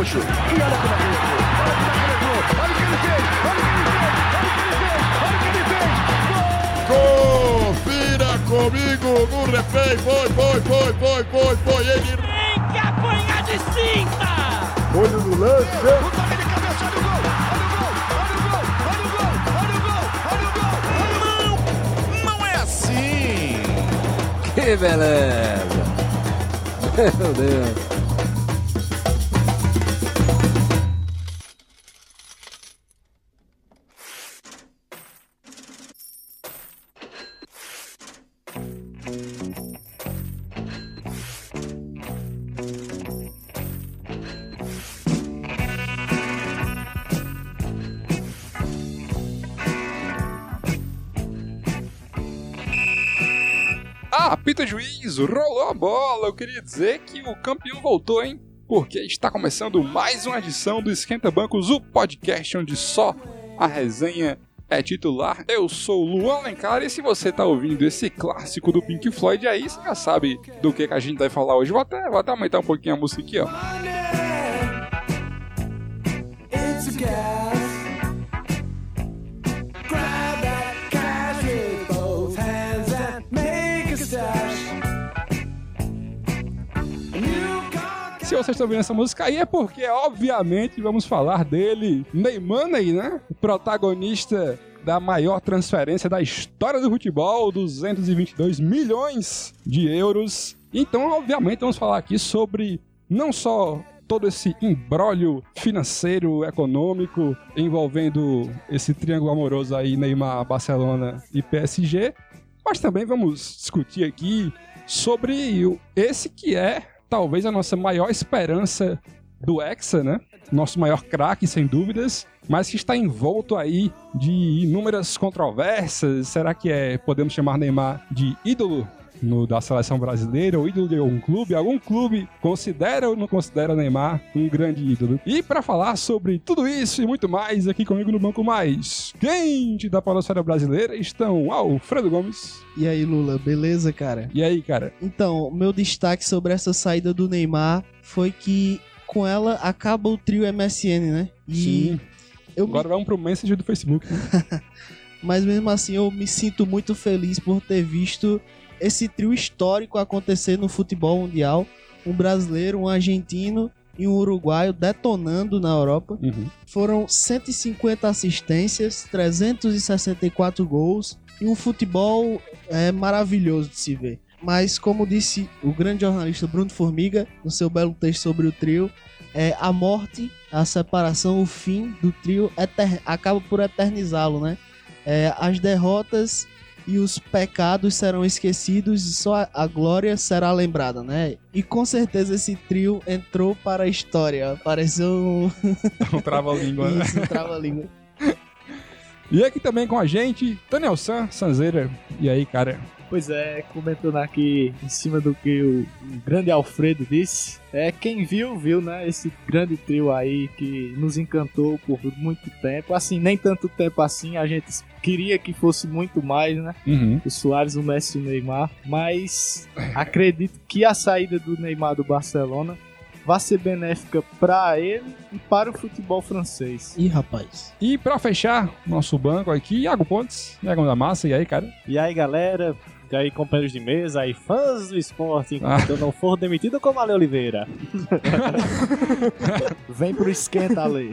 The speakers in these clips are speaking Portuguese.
Gaúcho. E olha como é que ele entrou. Olha como é que ele entrou. Olha o que ele fez. Olha o que ele fez. Olha o que ele fez. Olha o que ele fez. Confira comigo no replay. Foi, foi, foi, foi, foi, foi. Ele Tem que apanhar de cinta! olho no lance. O toque de cabeça. Olha o gol. Olha o gol. Olha o gol. Olha o gol. Olha o gol. Olha o gol. Não é assim! Que beleza! Meu Deus! Rolou a bola. Eu queria dizer que o campeão voltou, hein? Porque está começando mais uma edição do Esquenta Bancos, o podcast onde só a resenha é titular. Eu sou o Luan Alencar e se você tá ouvindo esse clássico do Pink Floyd aí, você já sabe do que, que a gente vai falar hoje. Vou até, vou até aumentar um pouquinho a música aqui, ó. It's Se vocês estão ouvindo essa música aí é porque, obviamente, vamos falar dele, Neymar, né? O protagonista da maior transferência da história do futebol, 222 milhões de euros. Então, obviamente, vamos falar aqui sobre não só todo esse embrólio financeiro, econômico envolvendo esse triângulo amoroso aí, Neymar, Barcelona e PSG, mas também vamos discutir aqui sobre esse que é talvez a nossa maior esperança do Hexa, né? Nosso maior craque, sem dúvidas, mas que está envolto aí de inúmeras controvérsias. Será que é, podemos chamar Neymar de ídolo no, da seleção brasileira ou ídolo de algum clube? Algum clube considera ou não considera Neymar um grande ídolo? E para falar sobre tudo isso e muito mais, aqui comigo no banco mais quente da Polosfera Brasileira estão Alfredo Gomes. E aí, Lula, beleza, cara? E aí, cara? Então, meu destaque sobre essa saída do Neymar foi que com ela acaba o trio MSN, né? E eu me- Agora vamos pro message do Facebook. né? mas mesmo assim eu me sinto muito feliz por ter visto esse trio histórico acontecer no futebol mundial, um brasileiro, um argentino e um uruguaio detonando na Europa. Uhum. Foram 150 assistências, 364 gols e um futebol é, maravilhoso de se ver. Mas, como disse o grande jornalista Bruno Formiga no seu belo texto sobre o trio, é, a morte, a separação, o fim do trio acaba por eternizá-lo, né? É, as derrotas e os pecados serão esquecidos e só a, glória será lembrada, né? E com certeza esse trio entrou para a história. Apareceu um, Um trava-língua, né? isso, um trava-língua. E aqui também com a gente, Daniel San, Sanzeira. E aí, cara? Pois é, comentando aqui em cima do que o, o grande Alfredo disse, é quem viu, viu, né? Esse grande trio aí que nos encantou por muito tempo. Assim, nem tanto tempo assim, a gente queria que fosse muito mais, né? Uhum. O Soares, o Messi e o Neymar. Mas acredito que a saída do Neymar do Barcelona vai ser benéfica para ele e para o futebol francês. Ih, rapaz. E pra fechar nosso banco aqui, Iago Pontes, Iago da Massa. E aí, cara? E aí, galera? E aí, companheiros de mesa, aí, fãs do esporte, Ah. enquanto eu não for demitido como Ale Oliveira. Vem pro esquenta, Ale.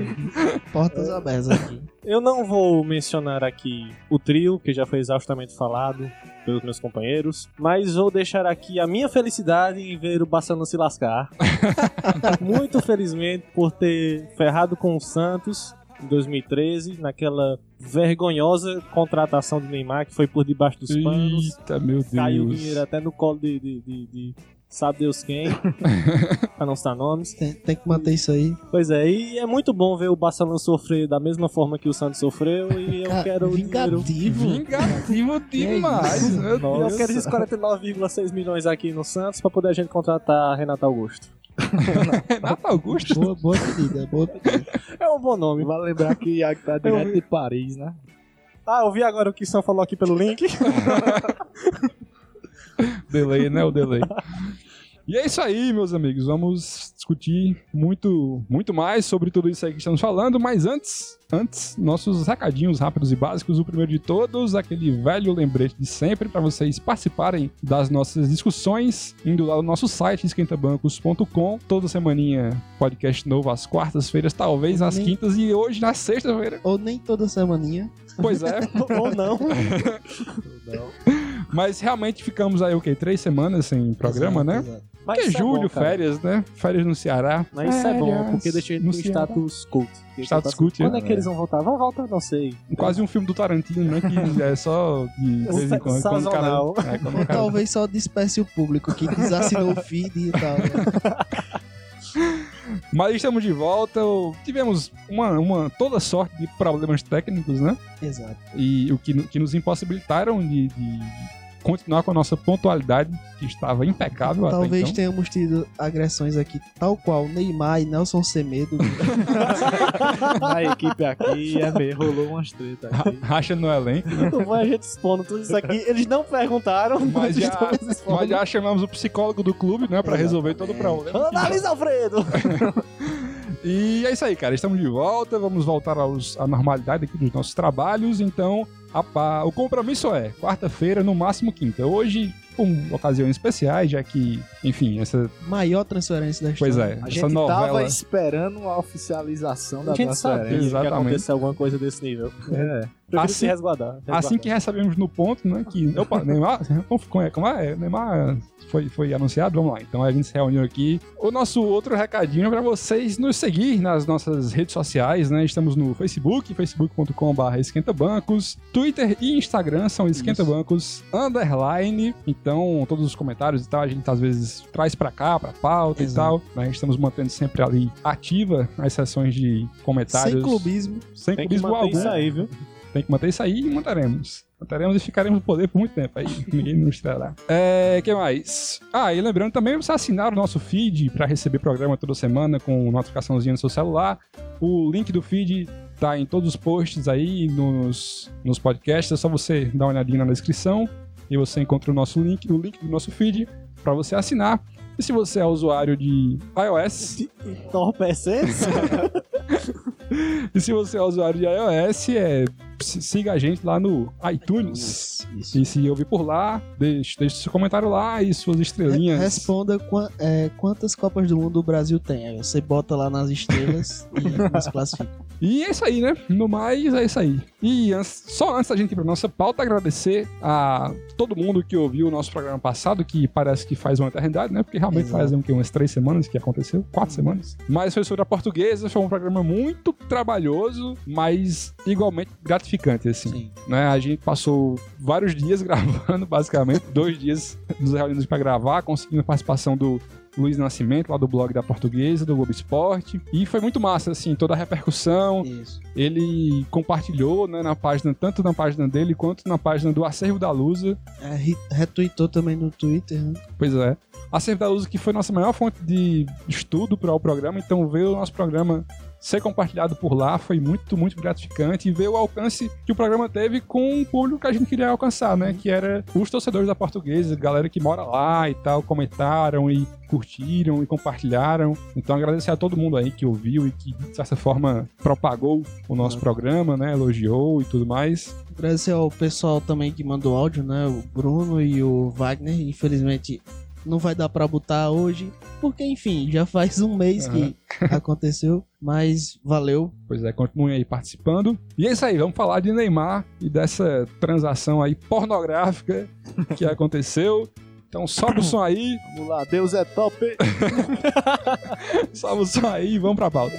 Portas abertas aqui. Eu não vou mencionar aqui o trio, que já foi exaustamente falado pelos meus companheiros, mas vou deixar aqui a minha felicidade em ver o Barcelona se lascar. Muito felizmente por ter ferrado com o Santos em 2013, naquela vergonhosa contratação do Neymar, que foi por debaixo dos panos. Eita, meu Deus. Caiu o dinheiro até no colo de, de, de- de sabe Deus quem, pra não citar nomes. Tem, tem que manter isso aí. Pois é, e é muito bom ver o Barcelona sofrer da mesma forma que o Santos sofreu e eu Cara, quero o dinheiro. vingativo. Vingativo demais, meu Eu quero esses 49,6 milhões aqui no Santos pra poder a gente contratar Renato Augusto. Renato Augusto. Boa, boa pedida, boa pedida. É um bom nome. Vale lembrar que Iago tá direto de Paris, né? Ah, eu vi agora o que o Sam falou aqui pelo link. Delay, né? O delay. E é isso aí, meus amigos. Vamos discutir muito, muito mais sobre tudo isso aí que estamos falando, mas antes, antes, nossos recadinhos rápidos e básicos. O primeiro de todos, aquele velho lembrete de sempre para vocês participarem das nossas discussões, indo lá no nosso site esquentabancos.com. Toda semaninha podcast novo às quartas-feiras, talvez às Nem- quintas e hoje na sexta-feira. Ou nem toda semaninha. Pois é. Ou não. Mas realmente ficamos aí, o quê? Três semanas sem programa, Exato, né? exato. Mas Porque é julho, bom, férias, né? Férias no Ceará. Mas isso é bom, porque deixa gente no status cult. Status cult, Quando é. é que eles vão voltar? Vão voltar, não sei. Quase um filme do Tarantino, né? Que é só de vez em quando. quando cara, é, quando cara- talvez só despece o público que desassinou o feed e tal. né? Mas estamos de volta. Tivemos uma, uma toda sorte de problemas técnicos, né? Exato. E o que, que nos impossibilitaram de, de continuar com a nossa pontualidade, que estava impecável até Talvez então. tenhamos tido agressões aqui, tal qual Neymar e Nelson Semedo. Na equipe aqui, é meio, rolou umas tretas aqui. Racha no elenco, né? Foi a gente expondo tudo isso aqui. Eles não perguntaram, Mas mas já, mas já chamamos o psicólogo do clube, né? Pra resolver todo o problema. Analisa, Alfredo! E é isso aí, cara. Estamos de volta. Vamos voltar aos, à normalidade aqui dos nossos trabalhos. Então, a pá- o compromisso é quarta-feira, no máximo quinta. Hoje, com ocasiões especiais, já que, enfim, essa. Maior transferência da Pois história. é, A essa gente tava novela. esperando a oficialização da A gente sabia transferência. que Exatamente. ia acontecer alguma coisa desse nível. É. Assim- resguardar. resguardar. Assim que recebemos no ponto, né? Que. Opa, Neymar. Como, é? Neymar foi, foi anunciado? Vamos lá. Então a gente se reuniu aqui. O nosso outro recadinho é pra vocês nos seguir nas nossas redes sociais, né? Estamos no Facebook, facebook.com.br esquentabancos. Twitter e Instagram são esquentabancos underline. Então, todos os comentários e tal, a gente às vezes traz pra cá, pra pauta Exato. e tal. Né? Estamos mantendo sempre ali ativa as sessões de comentários. Sem clubismo. Sem Tem clubismo algum. isso aí, viu? Tem que manter isso aí e manteremos. Manteremos e ficaremos no poder por muito tempo. Aí ninguém nos tirará. É, que mais? Ah, e lembrando também você assinar o nosso feed para receber programa toda semana com notificaçãozinha no seu celular. O link do feed tá em todos os posts aí nos, nos podcasts. É só você dar uma olhadinha na descrição e você encontra o nosso link, o link do nosso feed para você assinar. E se você é usuário de iOS, Entorpecentes? e se você é usuário de iOS, é, siga a gente lá no iTunes. Isso. E se ouvir por lá, deixe, deixe seu comentário lá e suas estrelinhas. Re- Responda é, quantas Copas do Mundo o Brasil tem. Aí você bota lá nas estrelas e nos classifica. E é isso aí, né? No mais, é isso aí. E antes- só antes da gente ir pra nossa pauta, agradecer a todo mundo que ouviu o nosso programa passado, que parece que faz uma eternidade, né? Porque realmente Exato. fazem o quê? umas três semanas que aconteceu? Quatro semanas. Mas foi sobre a portuguesa, foi um programa muito trabalhoso, mas igualmente gratificante, assim. Sim. né? A gente passou vários dias gravando, basicamente, dois dias nos reunindo para gravar, conseguindo a participação do Luiz Nascimento, lá do blog da Portuguesa, do Globo Esporte, e foi muito massa, assim, toda a repercussão, Isso. ele compartilhou, né, na página, tanto na página dele, quanto na página do Acervo da Lusa, É, re- retweetou também no Twitter, né? Pois é. Acervo da Lusa que foi nossa maior fonte de estudo para o programa, então ver o nosso programa ser compartilhado por lá foi muito, muito gratificante e ver o alcance que o programa teve com o público que a gente queria alcançar, né? Que era os torcedores da portuguesa, galera que mora lá e tal, comentaram e curtiram e compartilharam. Então agradecer a todo mundo aí que ouviu e que, de certa forma, propagou o nosso programa, né? Elogiou e tudo mais. Agradecer ao pessoal também que mandou áudio, né? O Bruno e o Wagner. Infelizmente não vai dar pra botar hoje, porque enfim, já faz um mês que aconteceu, mas valeu. Pois é, continuem aí participando. E é isso aí, vamos falar de Neymar e dessa transação aí pornográfica que aconteceu. Então sobe o som aí, Vamos lá, Deus é top. sobe o som aí e vamos pra pauta.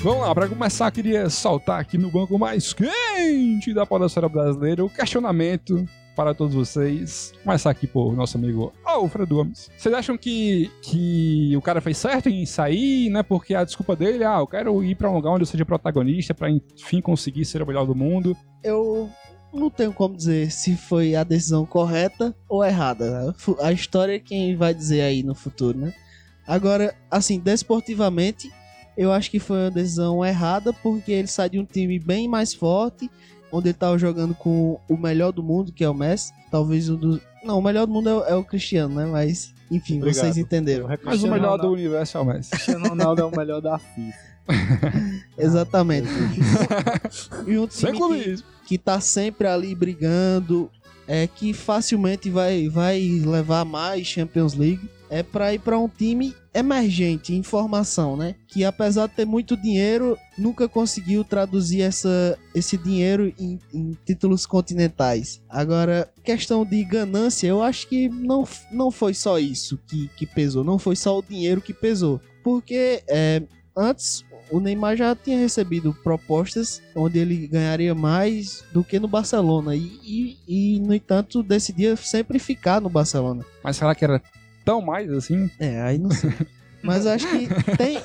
Vamos lá, para começar, queria soltar aqui no banco mais quente da podosfera brasileira o questionamento para todos vocês. Começar aqui por nosso amigo Alfredo Gomes. Vocês acham que, que o cara fez certo em sair, né? Porque a desculpa dele, ah, eu quero ir para um lugar onde eu seja protagonista para enfim conseguir ser o melhor do mundo. Eu não tenho como dizer se foi a decisão correta ou errada. né? A história é quem vai dizer aí no futuro, né? Agora, assim, desportivamente, eu acho que foi uma decisão errada, porque ele sai de um time bem mais forte, onde ele tava jogando com o melhor do mundo, que é o Messi. Talvez um dos. Não, o melhor do mundo é, o- é o Cristiano, né? Mas, enfim, Obrigado. vocês entenderam. Mas o melhor do universo é o Messi. Cristiano Ronaldo é o melhor da FIFA. Exatamente. e um time que, que tá sempre ali brigando, é que facilmente vai, vai levar mais Champions League. É pra ir pra um time emergente em formação, né? Que apesar de ter muito dinheiro, nunca conseguiu traduzir essa, esse dinheiro em, em títulos continentais. Agora, questão de ganância, eu acho que não, não foi só isso que, que pesou, não foi só o dinheiro que pesou. Porque é, antes o Neymar já tinha recebido propostas onde ele ganharia mais do que no Barcelona. E, e, e, no entanto, decidia sempre ficar no Barcelona. Mas será que era tão mais assim? É, aí não sei. Mas acho que tem,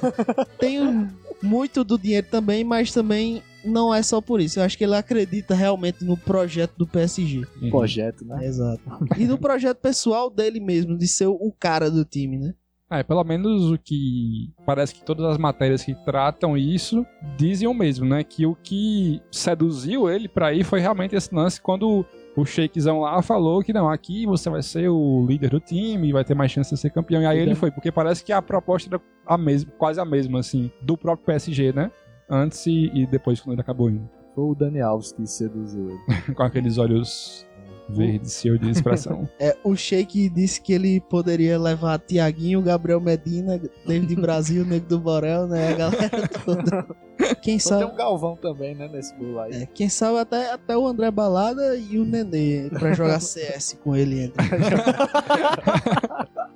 tem muito do dinheiro também, mas também não é só por isso. Eu acho que ele acredita realmente no projeto do PSG. Projeto, né? Exato. E no projeto pessoal dele mesmo, de ser o cara do time, né? É, pelo menos o que. Parece que todas as matérias que tratam isso dizem o mesmo, né? Que o que seduziu ele pra ir foi realmente esse lance quando o Shakezão lá falou que não, aqui você vai ser o líder do time, vai ter mais chance de ser campeão. E aí ele foi, porque parece que a proposta era a mesma, quase a mesma, assim, do próprio PSG, né? Antes e, e depois quando ele acabou indo. Foi o Dani Alves que seduziu ele. Com aqueles olhos verdes, cheio de expressão. É, o Sheik disse que ele poderia levar Tiaguinho, Gabriel Medina, David Brasil, Nego do Borel, né? A galera toda. Quem tem sabe, um Galvão também, né, nesse bolo aí. é, quem sabe até, até o André Balada e o Nenê pra jogar CS com ele. Entre.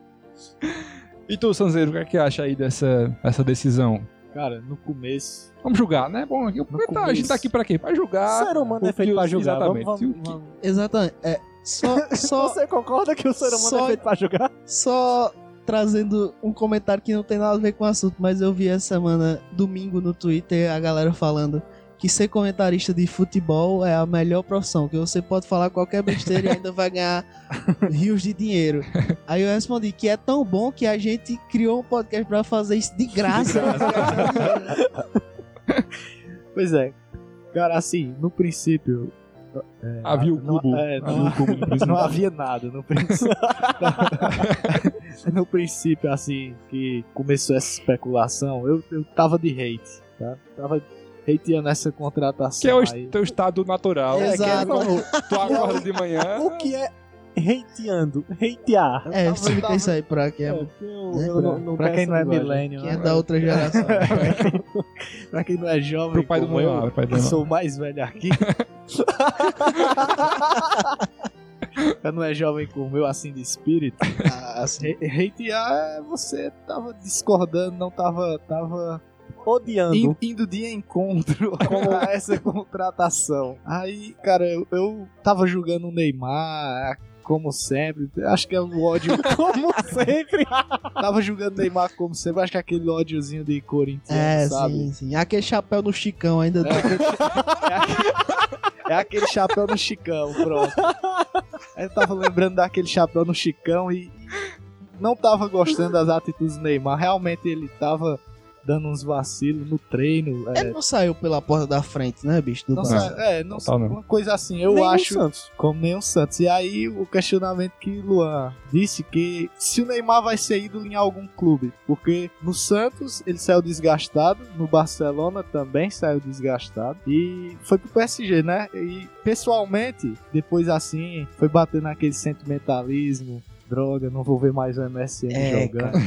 E tu, Sanzeiro, o que é que acha aí dessa essa decisão? Cara, no começo. Vamos julgar, né? Bom, aqui, tá, a gente tá aqui pra quê? Pra julgar. O ser humano é feito pra julgar. Vamos, Exatamente. vamos, que- vamos. Exatamente. É, só, só, Você concorda que o ser humano só- é feito pra julgar? só trazendo um comentário que não tem nada a ver com o assunto, mas eu vi essa semana, domingo, no Twitter, a galera falando que ser comentarista de futebol é a melhor profissão, que você pode falar qualquer besteira e ainda vai ganhar rios de dinheiro. Aí eu respondi que é tão bom que a gente criou um podcast pra fazer isso de graça. Pois é. Cara, assim, no princípio. é, Havia o não- cubo. é, Havia não, o cubo não havia nada no princípio. no princípio, assim, que começou essa especulação, eu, eu tava de hate, tá? Tava hateando essa contratação. Que é o aí. teu estado natural. É, Exato. Como tu acorda de manhã. O que é hateando? Hatear. É, tava- explica tava- isso aí pra quem é, eu, né? eu não, não pra quem não é milênio, quem é né? da outra geração. pra quem não é jovem, Pro pai do eu, pro pai do que sou o mais velho aqui. Pra não é jovem como eu, assim, de espírito. Ah, assim, Hatear é você tava discordando, não tava, tava Odiando. in- indo de encontro com essa contratação. Aí, cara, eu, eu tava julgando o Neymar, como sempre. Acho que é o ódio, como sempre. tava julgando o Neymar como sempre. Acho que é aquele ódiozinho de corintiano, é, sabe? sim, sim. Aquele chapéu no Chicão ainda. É aquele chapéu no Chicão, pronto. Aí eu tava lembrando daquele chapéu no Chicão e não tava gostando das atitudes do Neymar. Realmente ele tava dando uns vacilos no treino. É, Ele não saiu pela porta da frente, né, bicho? Do não Barça. sa- é, não Total não. uma coisa assim, eu Nem acho. Santos. Como nem o Santos. E aí o questionamento que Luan disse que se o Neymar vai ser ídolo em algum clube. Porque no Santos ele saiu desgastado, no Barcelona também saiu desgastado. E foi pro PSG, né? E pessoalmente, depois assim, foi bater naquele sentimentalismo. Droga, não vou ver mais o MSN É, jogando.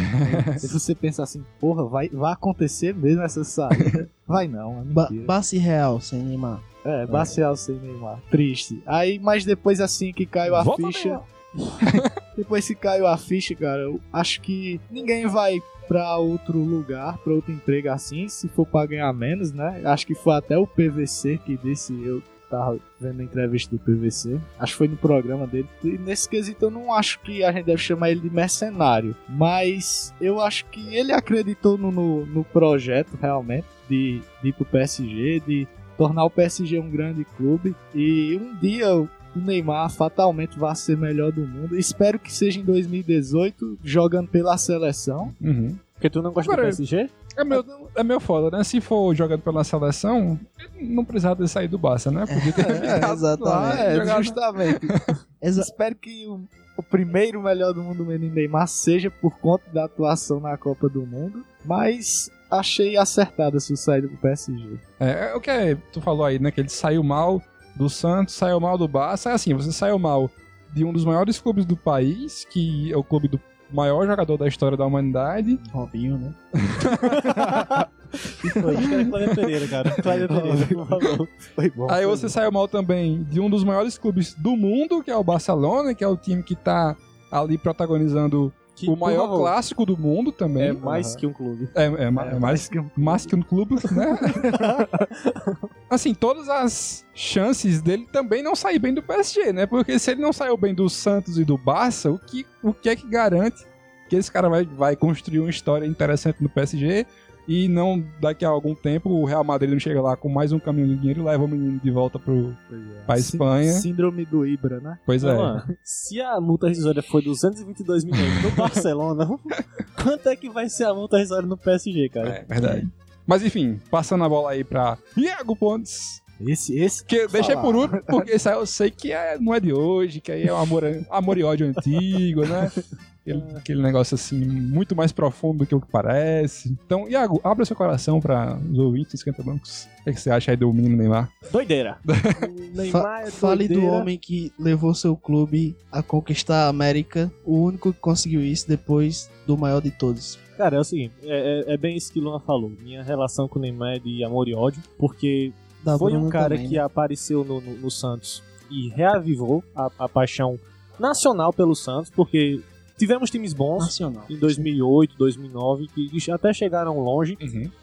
E você pensa assim, porra, vai, vai acontecer mesmo essa saída? Vai não, é Ba. Basse Real, sem Neymar. É, Bacial sem Neymar. Triste. Aí, mas depois assim que caiu a Volta, ficha. depois que caiu a ficha, cara, eu acho que ninguém vai pra outro lugar, pra outro emprego assim, se for pra ganhar menos, né? Acho que foi até o PVC que disse, eu tava vendo a entrevista do PVC, acho que foi no programa dele. E nesse quesito eu não acho que a gente deve chamar ele de mercenário, mas eu acho que ele acreditou no, no, no projeto realmente de, de ir pro PSG, de tornar o PSG um grande clube e um dia o Neymar fatalmente vai ser melhor do mundo. Espero que seja em 2018 jogando pela seleção. Uhum. Porque tu não gosta Agora- do PSG? É meu, é meu foda, né? Se for jogando pela seleção, não precisava ter saído do Barça, né? Podia ter ficado lá exatamente. e É, jogado- justamente. Exa- Espero que o, o primeiro melhor do mundo, menino Neymar, seja por conta da atuação na Copa do Mundo. Mas achei acertada a sua saída pro PSG. É, é o que é, tu falou aí, né? Que ele saiu mal do Santos, saiu mal do Barça. É assim, você saiu mal de um dos maiores clubes do país, que é o clube do maior jogador da história da humanidade. Robinho, né? Era Cláudio Pereira, cara. Cláudio Pereira, por favor. Foi bom. Aí foi você saiu mal também de um dos maiores clubes do mundo, que é o Barcelona, que é o time que tá ali protagonizando Que, o maior favor, clássico do mundo também. É mais que um clube. É, é é mais, que um- mais que um clube, né? assim, todas as chances dele também não sair bem do PSG, né? Porque se ele não saiu bem do Santos e do Barça, o que, o que é que garante que esse cara vai, vai construir uma história interessante no PSG e não daqui a algum tempo o Real Madrid não chega lá com mais um caminhão de dinheiro e leva o menino de volta pro, pra Sim- Espanha. Síndrome do Ibra, né? Pois é. Não, mano, se a multa rescisória foi 222 milhões no Barcelona, quanto é que vai ser a multa rescisória no PSG, cara? É verdade. Mas enfim, passando a bola aí pra Iago Pontes. Esse, esse. Que eu deixei Falar. por último, porque isso aí eu sei que é, não é de hoje, que aí é um amor, amor e ódio antigo, né? Aquele, aquele negócio assim, muito mais profundo do que o que parece. Então, Iago, abra seu coração para os ouvintes dos Cantabancos. O que, é que você acha aí do menino Neymar? Doideira. O Neymar Fa- é fale do homem que levou seu clube a conquistar a América, o único que conseguiu isso depois do maior de todos. Cara, é o seguinte, é, é- é bem isso que Luna falou. Minha relação com o Neymar é de amor e ódio, porque Da foi um cara também, que né? apareceu no, no- no Santos e reavivou a, a paixão nacional pelo Santos, porque tivemos times bons nacional. em 2008, 2009, que até chegaram longe,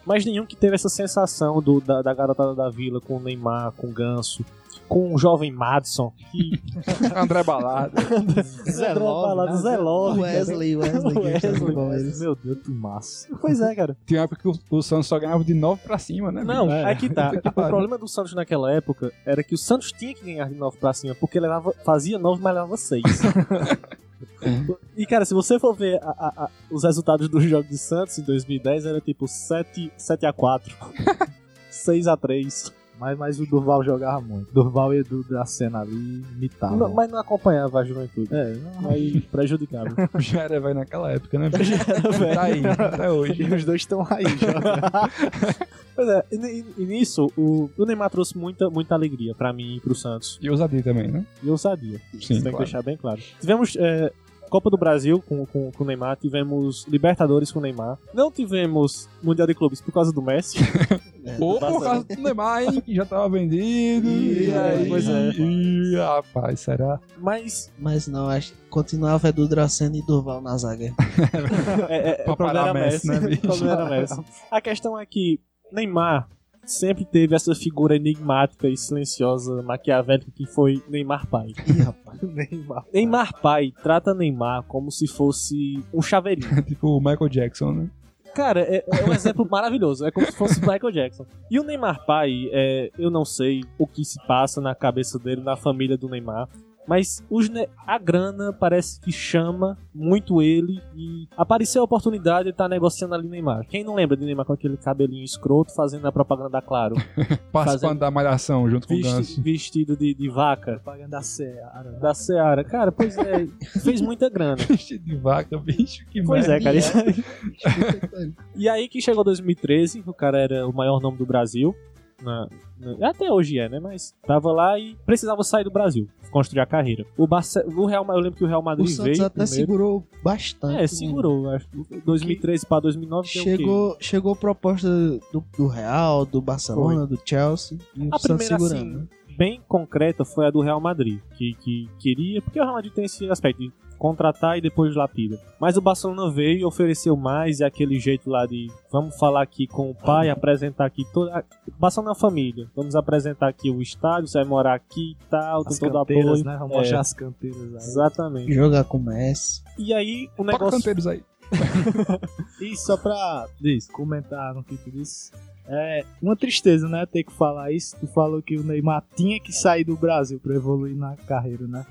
mas nenhum que teve essa sensação do, da, da garotada da vila com o Neymar, com o Ganso, com o jovem Madison, que André Balada. Zé Love, Love, né? Zé Love, Wesley, Wesley, Wesley, no Palmeiras. Meu Deus, que massa. Pois é, cara. Tinha uma época que o, o Santos só ganhava de 9 pra cima, né? Não, É. aqui tá. O problema do Santos naquela época era que o Santos tinha que ganhar de 9 pra cima, porque levava, fazia 9, mas levava 6. E, cara, se você for ver a- a- a- os resultados dos jogos de Santos em 2010, era tipo 7, 7 a 4 6 a 3 Mas, mas o Durval jogava muito. Durval e Edu da cena ali imitavam. Não, Mas não acompanhava a juventude. É, não, Aí prejudicava. Já era velho naquela época, né? velho. Tá aí, até hoje. e os dois estão aí jogando. Pois é, e, e- e nisso, o, o Neymar trouxe muita, muita alegria pra mim e pro Santos. E ousadia também, né? E ousadia. Sim, Tem que deixar bem claro. Tivemos é, Copa do Brasil com, com, com o Neymar, tivemos Libertadores com o Neymar. Não tivemos Mundial de Clubes por causa do Messi. Ou por causa do Neymar, hein? Que já tava vendido. E, E aí, pois é. Ih, rapaz, será? Mas Mas não, acho que continuava Edu Dracena e Durval na zaga. é, é, Pra o problema era Messi, Messi. né, o problema era Messi. A questão é que Neymar sempre teve essa figura enigmática e silenciosa, maquiavélica que foi Neymar pai. Ih, rapaz. Neymar. Neymar pai trata Neymar como se fosse um chaveirinho. tipo o Michael Jackson, né? Cara, é, é um exemplo maravilhoso. É como se fosse Michael Jackson. E o Neymar pai, é, eu não sei o que se passa na cabeça dele, na família do Neymar. Mas os a grana parece que chama muito ele e apareceu a oportunidade de estar negociando ali Neymar. Quem não lembra de Neymar com aquele cabelinho escroto fazendo a propaganda da Claro? Participando Fazendo- da malhação junto com o Ganso. vestido de, de vaca Propaganda da Seara. da Seara. Cara, pois é, fez muita grana. Vestido de vaca, bicho, que Pois é, cara. Isso aí. E aí que chegou 2013, o cara era o maior nome do Brasil. Na- na- até hoje é, né? Mas tava lá e precisava sair do Brasil, construir a carreira. O, Barce, o Real, eu lembro que o Real O Madrid Santos veio até primeiro. segurou bastante. É, né? segurou. Acho que 2013 pra 2009 tem o quê? Chegou, chegou proposta do, do Real, do Barcelona, do Chelsea. E o A primeira, segurando. assim, bem concreta foi a do Real Madrid, que, que queria, porque o Real Madrid tem esse aspecto de contratar e depois lapida. Mas o Barcelona veio e ofereceu mais, e aquele jeito lá de vamos falar aqui com o pai, apresentar aqui toda. Barcelona é uma família, vamos apresentar aqui o estádio, você vai morar aqui e tal, As tem todo apoio. né? Vamos É. mostrar as canteiras aí. Exatamente. Jogar com o Messi. E aí o Toca negócio. canteiros aí. E só pra comentar no que tu disse, é uma tristeza, né? Ter que falar isso. Tu falou que o Neymar tinha que sair do Brasil pra evoluir na carreira, né?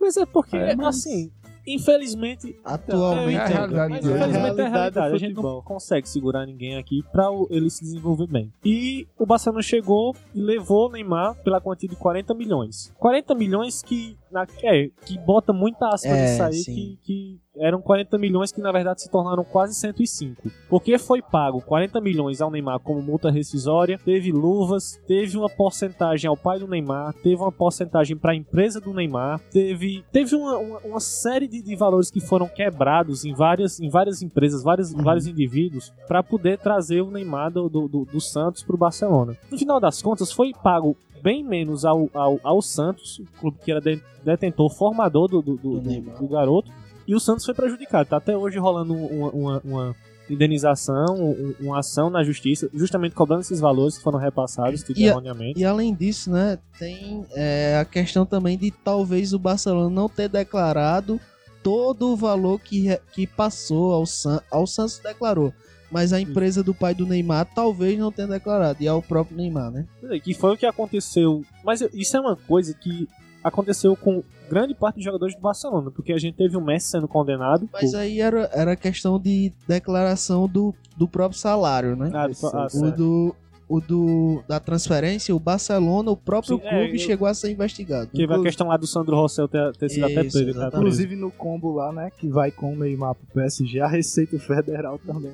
Mas é porque, É, mas- assim, infelizmente, Atualmente é a entendo, realidade mas infelizmente é a Realidade. A gente não consegue segurar ninguém aqui pra o- ele se desenvolver bem. E o Barcelona chegou e levou o Neymar pela quantia de 40 milhões. 40 milhões que, na, é, que bota muita aspa É, nisso aí, que, que eram 40 milhões que na verdade se tornaram quase 105. Porque foi pago 40 milhões ao Neymar como multa rescisória, teve luvas, teve uma porcentagem ao pai do Neymar, teve uma porcentagem para a empresa do Neymar, teve, teve uma, uma, uma série de, de valores que foram quebrados em várias, em várias empresas, vários, vários indivíduos, para poder trazer o Neymar do, do, do, do Santos para o Barcelona. No final das contas, foi pago bem menos ao, ao, ao Santos, o clube que era de- detentor, formador do, do, do, Do garoto, e o Santos foi prejudicado. Tá até hoje rolando uma, uma, uma indenização, um- uma ação na justiça, justamente cobrando esses valores que foram repassados tipo, E erroneamente. E além disso, né, tem é, a questão também de talvez o Barcelona não ter declarado todo o valor que, que passou ao, San, ao Santos declarou. Mas a empresa do pai do Neymar talvez não tenha declarado, e é o próprio Neymar, né? Que foi o que aconteceu. Mas isso é uma coisa que aconteceu com grande parte dos jogadores do Barcelona, porque a gente teve o Messi sendo condenado. Mas por... aí era, era questão de declaração do, do próprio salário, né? Ah, do- ah, o do, o do da transferência, o Barcelona, o próprio Sim, é, clube eu- chegou a ser investigado. Teve a questão lá do Sandro Rossell ter, ter sido até Isso, preso. exatamente. Inclusive no combo lá, né, que vai com o Neymar pro PSG, a Receita Federal também.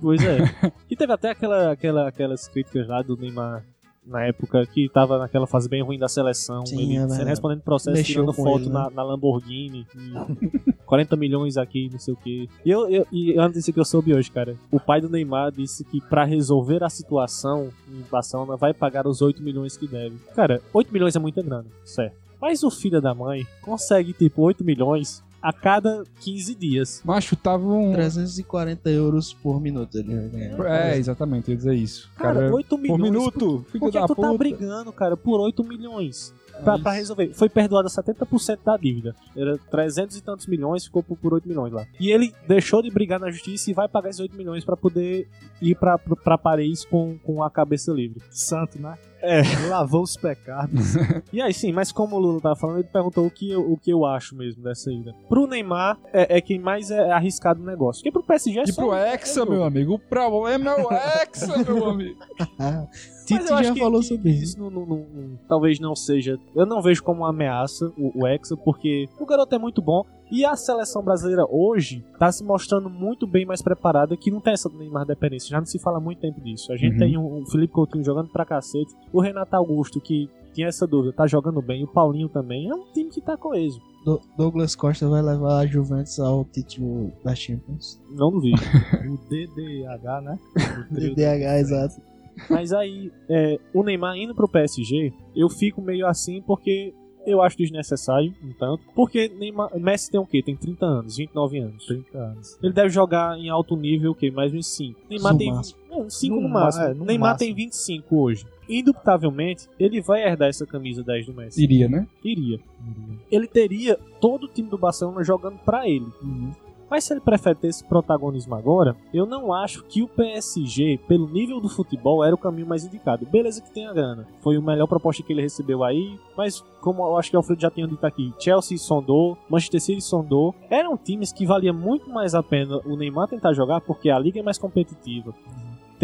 Pois é. e teve até aquela, aquela, aquelas críticas lá do Neymar na época que tava naquela fase bem ruim da seleção. Sim, ele é verdade. respondendo processo, Mexeu tirando foto ele, né? na, na Lamborghini. e 40 milhões aqui, não sei o que. E eu, eu, e antes disso que eu soube hoje, cara. O pai do Neymar disse que pra resolver a situação em Barcelona vai pagar os 8 milhões que deve. Cara, 8 milhões é muita grana, certo. Mas o filho da mãe consegue, tipo, 8 milhões a cada 15 dias. Macho, tava um. 340 euros por minuto ele vai ganhar. É, exatamente, eu ia dizer isso. Cara, Cara, 8 milhões. por minuto, filho Por que tu puta. tá brigando, cara, por 8 milhões? Pra, pra resolver. Foi perdoada 70% da dívida. Era 300 e tantos milhões, ficou por, por 8 milhões lá. E ele deixou de brigar na justiça e vai pagar esses 8 milhões pra poder ir pra, pra Paris com, com a cabeça livre. Santo, né? É. Lavou os pecados. E aí, sim, mas como o Lula tava falando, ele perguntou o que eu, o que eu acho mesmo dessa ida. Pro Neymar, é, é quem mais é arriscado o negócio. Porque pro PSG é E só... pro Hexa, é meu amigo. O problema é o Hexa, meu amigo. Tite já que- falou que sobre isso. não- não- não- talvez não seja. Eu não vejo como uma ameaça o, o Hexa, porque o garoto é muito bom. E a seleção brasileira hoje tá se mostrando muito bem mais preparada, que não tem essa Neymar dependência. Já não se fala há muito tempo disso. A gente Uhum. tem o, Felipe Coutinho jogando pra cacete, o Renato Augusto, que tinha essa dúvida, tá jogando bem, o Paulinho também. É um time que tá coeso. Do- Douglas Costa vai levar a Juventus ao título da Champions. Não duvido. O DDH, né? O DDH, exato. Mas aí, é, o Neymar indo pro PSG, eu fico meio assim porque eu acho desnecessário, um tanto. Porque Neymar, Messi tem o quê? Tem 30 anos, 29 anos. 30 anos. Ele deve jogar em alto nível, o quê? Mais uns 5. Neymar No tem máximo. é, uns 5 no, No máximo. é, no Neymar máximo. tem 25 hoje. Indubitavelmente, ele vai herdar essa camisa 10 do Messi. Iria, né? Iria. Ele teria todo o time do Barcelona jogando pra ele. Mas se ele prefere ter esse protagonismo agora, eu não acho que o PSG, pelo nível do futebol, era o caminho mais indicado. Beleza que tem a grana. Foi a melhor proposta que ele recebeu aí, mas como eu acho que o Alfredo já tinha dito aqui, Chelsea sondou, Manchester City sondou. Eram times que valia muito mais a pena o Neymar tentar jogar porque a liga é mais competitiva.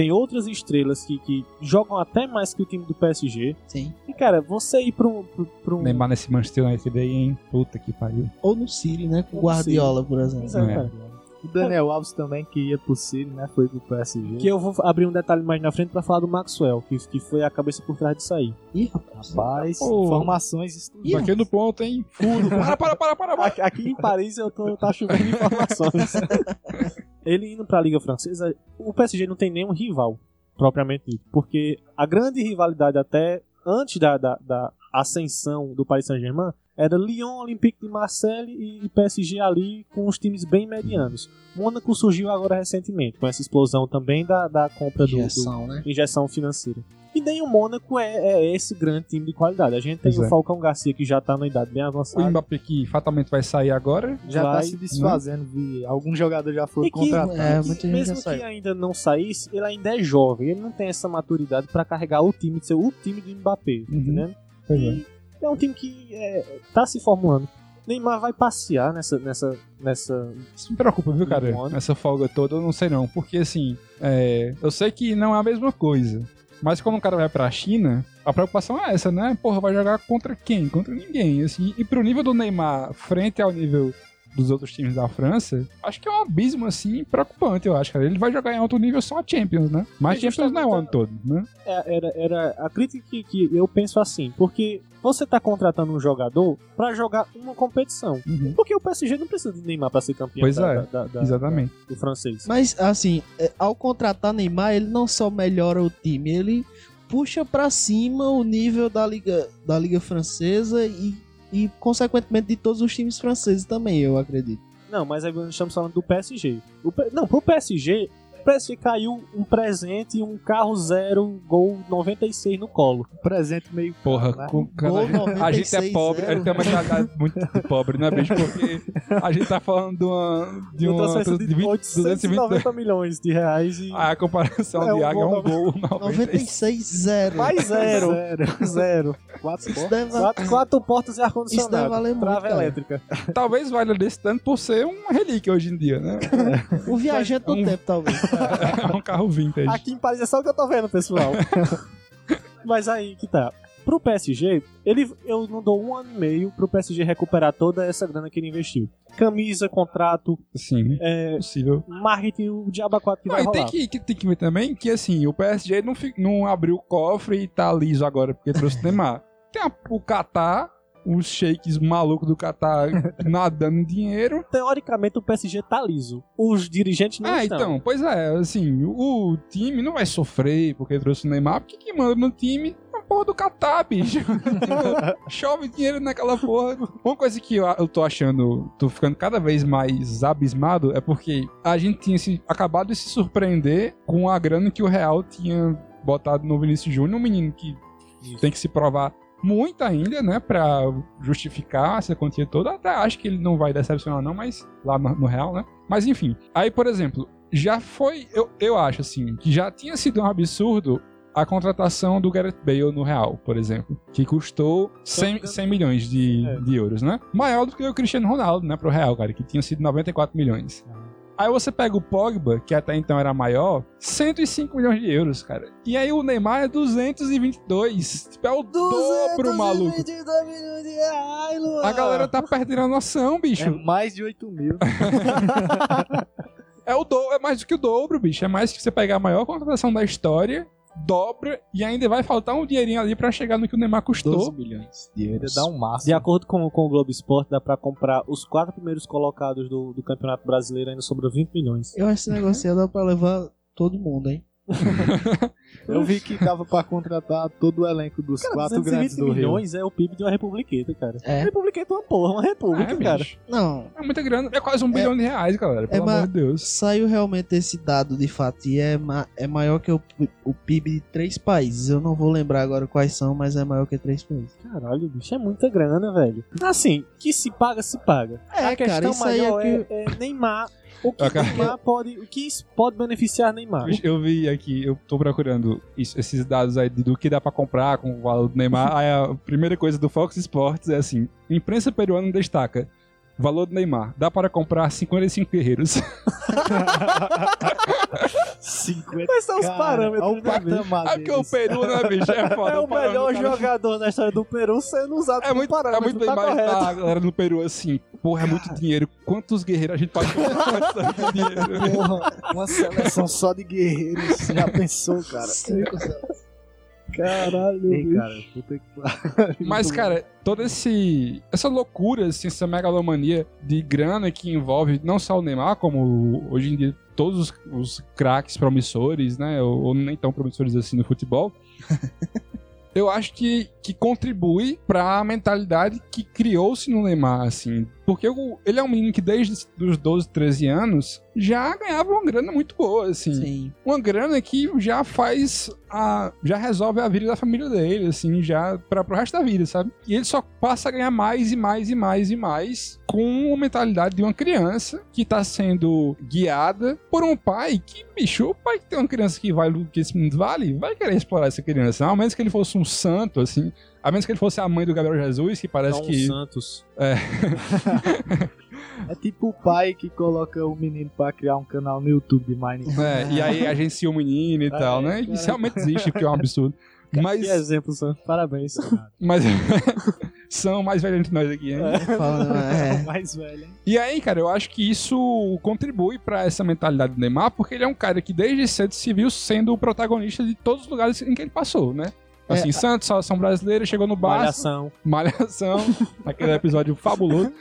Tem outras estrelas que, que jogam até mais que o time do PSG. Sim. E cara, você ir pra um. pra- pra um- Neymar nesse Manchester United aí, hein? Puta que pariu. Ou no City, né? Com o Guardiola, por exemplo. Pois é, É. cara. O Daniel Alves também, que ia pro City, né? Foi pro PSG. Que eu vou abrir um detalhe mais na frente pra falar do Maxwell, que, que foi a cabeça por trás disso aí. Ih, rapaz. Rapaz, informações exclusivas. Bateu no ponto, hein? Furo. Para, para, para, para. para. Aqui, aqui em Paris eu tô tá chovendo informações. Ele indo pra Liga Francesa, o PSG não tem nenhum rival, propriamente dito. Porque a grande rivalidade até antes da, da, da ascensão do Paris Saint-Germain era Lyon, Olympique de Marseille e, PSG ali com os times bem medianos. Mônaco surgiu agora recentemente, com essa explosão também da, da compra do- do, Injeção, né? injeção financeira. E nem o Mônaco é, é esse grande time de qualidade. A gente tem Pois o é. Falcão Garcia que já tá na idade bem O avançada. Mbappé que fatalmente vai sair agora. Já vai, tá se desfazendo, vi. Alguns jogadores já foram E que- contratados. É, que muita gente mesmo já saiu. que ainda não saísse, ele ainda é jovem. Ele não tem essa maturidade pra carregar o time, de ser o time do Mbappé, tá Uhum. entendendo? Pois é. E é um time que é, tá se formulando. Neymar vai passear nessa. nessa. nessa. Isso me preocupa, viu, cara? Essa folga toda, eu não sei não. Porque, assim, é, eu sei que não é a mesma coisa. Mas quando o cara vai pra China, a preocupação é essa, né? Porra, vai jogar contra quem? Contra ninguém. Assim, e pro nível do Neymar, frente ao nível dos outros times da França, acho que é um abismo, assim, preocupante, eu acho, cara. Ele vai jogar em alto nível só a Champions, né? Mas É Champions não é o ano todo, né? É, Era, era a crítica que, que eu penso assim, porque você tá contratando um jogador pra jogar uma competição. Uhum. Porque o PSG não precisa de Neymar pra ser campeão Pois da- é, da- da- Exatamente. do francês. Mas, assim, é, ao contratar Neymar, ele não só melhora o time, ele puxa pra cima o nível da Liga, da Liga Francesa e, e, consequentemente, de todos os times franceses também, eu acredito. Não, mas aí nós estamos falando do PSG. O não, pro PSG, PSG caiu um presente, um carro zero, gol 96 no colo. Presente meio. Porra, caro, né? com, cara, Gol a gente é 96, pobre, a zero. gente tem uma muito de pobre, né, bicho? Porque a gente tá falando de uma. De uma transferência de 20, 890 milhões de reais e A comparação É de um Águia é um gol gol 96. 96-0. mais zero. Zero. zero. Quatro portas. deve, Quatro, quatro portas e Isso deve ar-condicionado. valer muito, Trava cara. elétrica. Talvez valha desse tanto por ser uma relíquia hoje em dia, né? O viajante do Um- tempo, talvez. É um carro vintage. Aqui em Paris é só o que eu tô vendo, pessoal. Mas aí que tá. Pro PSG, ele, eu não dou um ano e meio pro PSG recuperar toda essa grana que ele investiu. Camisa, contrato, Sim, é, possível. marketing, o diabo 4 que Não, vai rolar. tem que, que- tem que ver também que, assim, o PSG não, não abriu o cofre e tá liso agora porque trouxe o Neymar. Tem a- o Qatar, os shakes malucos do Qatar nadando em dinheiro. Teoricamente o PSG tá liso. Os dirigentes não ah, estão. então, pois é, assim, o time não vai sofrer porque trouxe o Neymar, porque quem manda no time é a porra do Qatar, bicho. Tipo, Chove dinheiro naquela porra. Uma coisa que eu, eu tô achando, tô ficando cada vez mais abismado, é porque a gente tinha se, acabado de se surpreender com a grana que o Real tinha botado no Vinícius Júnior, um menino que tem que se provar muito ainda, né, pra justificar essa quantia toda. Até acho que ele não vai decepcionar não, mas lá no, no Real, né. Mas enfim, aí, por exemplo, já foi, eu, eu acho assim, que já tinha sido um absurdo a contratação do Gareth Bale no Real, por exemplo, que custou 100, 100 milhões de, É. de euros, né? Maior do que o Cristiano Ronaldo, né, pro Real, cara, que tinha sido 94 milhões. Aí você pega o Pogba, que até então era maior, 105 milhões de euros, cara. E aí o Neymar é 222. Tipo, é o dobro, maluco. milhões de reais, Luan. A galera tá perdendo a noção, bicho. É mais de 8 mil. É, o do... é mais do que o dobro, bicho. É mais que você pegar a maior contratação da história, dobra, e ainda vai faltar um dinheirinho ali pra chegar no que o Neymar 12 custou. milhões de euros. dá um De máximo. acordo com, com o Globo Esporte, dá pra comprar os quatro primeiros colocados do, do Campeonato Brasileiro, ainda sobrou 20 milhões. Eu acho esse negócio aí dá pra levar todo mundo, hein? Eu vi que dava pra contratar todo o elenco dos quatro grandes 220 do Rio. milhões é o PIB de uma republiqueta, cara. É. Republiqueta é uma porra, uma república, É, cara. bicho. Não, É muita grana. É quase um bilhão de reais, galera. Pelo ma- amor de Deus. saiu realmente esse dado de fato e é, ma- é maior que o, o PIB de três países. Eu não vou lembrar agora quais são, mas é maior que três países. Caralho, bicho, é muita grana, velho. Assim, que se paga, se paga. É, a questão cara, isso aí é maior que- é, é Neymar. O que. Neymar pode. O que isso pode beneficiar Neymar? Eu vi aqui, eu tô procurando isso- esses dados aí do que dá pra comprar com o valor do Neymar. Aí a primeira coisa do Fox Sports é assim: imprensa peruana destaca. Valor do Neymar. Dá para comprar 55 guerreiros. 50 Quais são os parâmetros, olha o né, patamar É porque o. Peru, né, bicho? É foda. É o melhor parâmetro, cara. jogador da história do Peru sendo usado É muito, é parâmetro, muito bem tá mais correto. a galera no Peru assim. Porra, é muito dinheiro. Quantos guerreiros a gente pode comprar com dinheiro? Porra, uma seleção só de guerreiros. Já pensou, cara? Caralho, Ei, cara, puta que pariu. Mas, cara, toda esse, essa loucura, assim, essa megalomania de grana que envolve não só o Neymar, como hoje em dia todos os, os craques promissores, né? Ou, ou nem tão promissores assim no futebol. Eu acho que, que contribui pra mentalidade que criou-se no Neymar, assim. Porque ele é um menino que desde os 12, 13 anos já ganhava uma grana muito boa, assim Sim. uma grana que já faz a. já resolve a vida da família dele, assim, já para pro resto da vida, sabe? E ele só passa a ganhar mais e mais e mais e mais com a mentalidade de uma criança que tá sendo guiada por um pai que, bicho, o pai que tem uma criança que vale o que esse mundo vale, vai querer explorar essa criança. Ao menos que ele fosse um santo, assim. A menos que ele fosse a mãe do Gabriel Jesus, que parece Não, que. Santos. É tipo o pai que coloca o menino pra criar um canal no YouTube de Minecraft. É, e aí agencia o menino e tal, né? Isso realmente existe, porque é um absurdo. Mas, Que exemplo, Santos. Parabéns. mas são mais velhos entre nós aqui, hein? Falando, é. mais velho, hein? E aí, cara, eu acho que isso contribui pra essa mentalidade do Neymar, porque ele é um cara que desde cedo se viu sendo o protagonista de todos os lugares em que ele passou, né? Assim, Santos, seleção brasileira, chegou no Barça, Malhação. Malhação, aquele episódio fabuloso.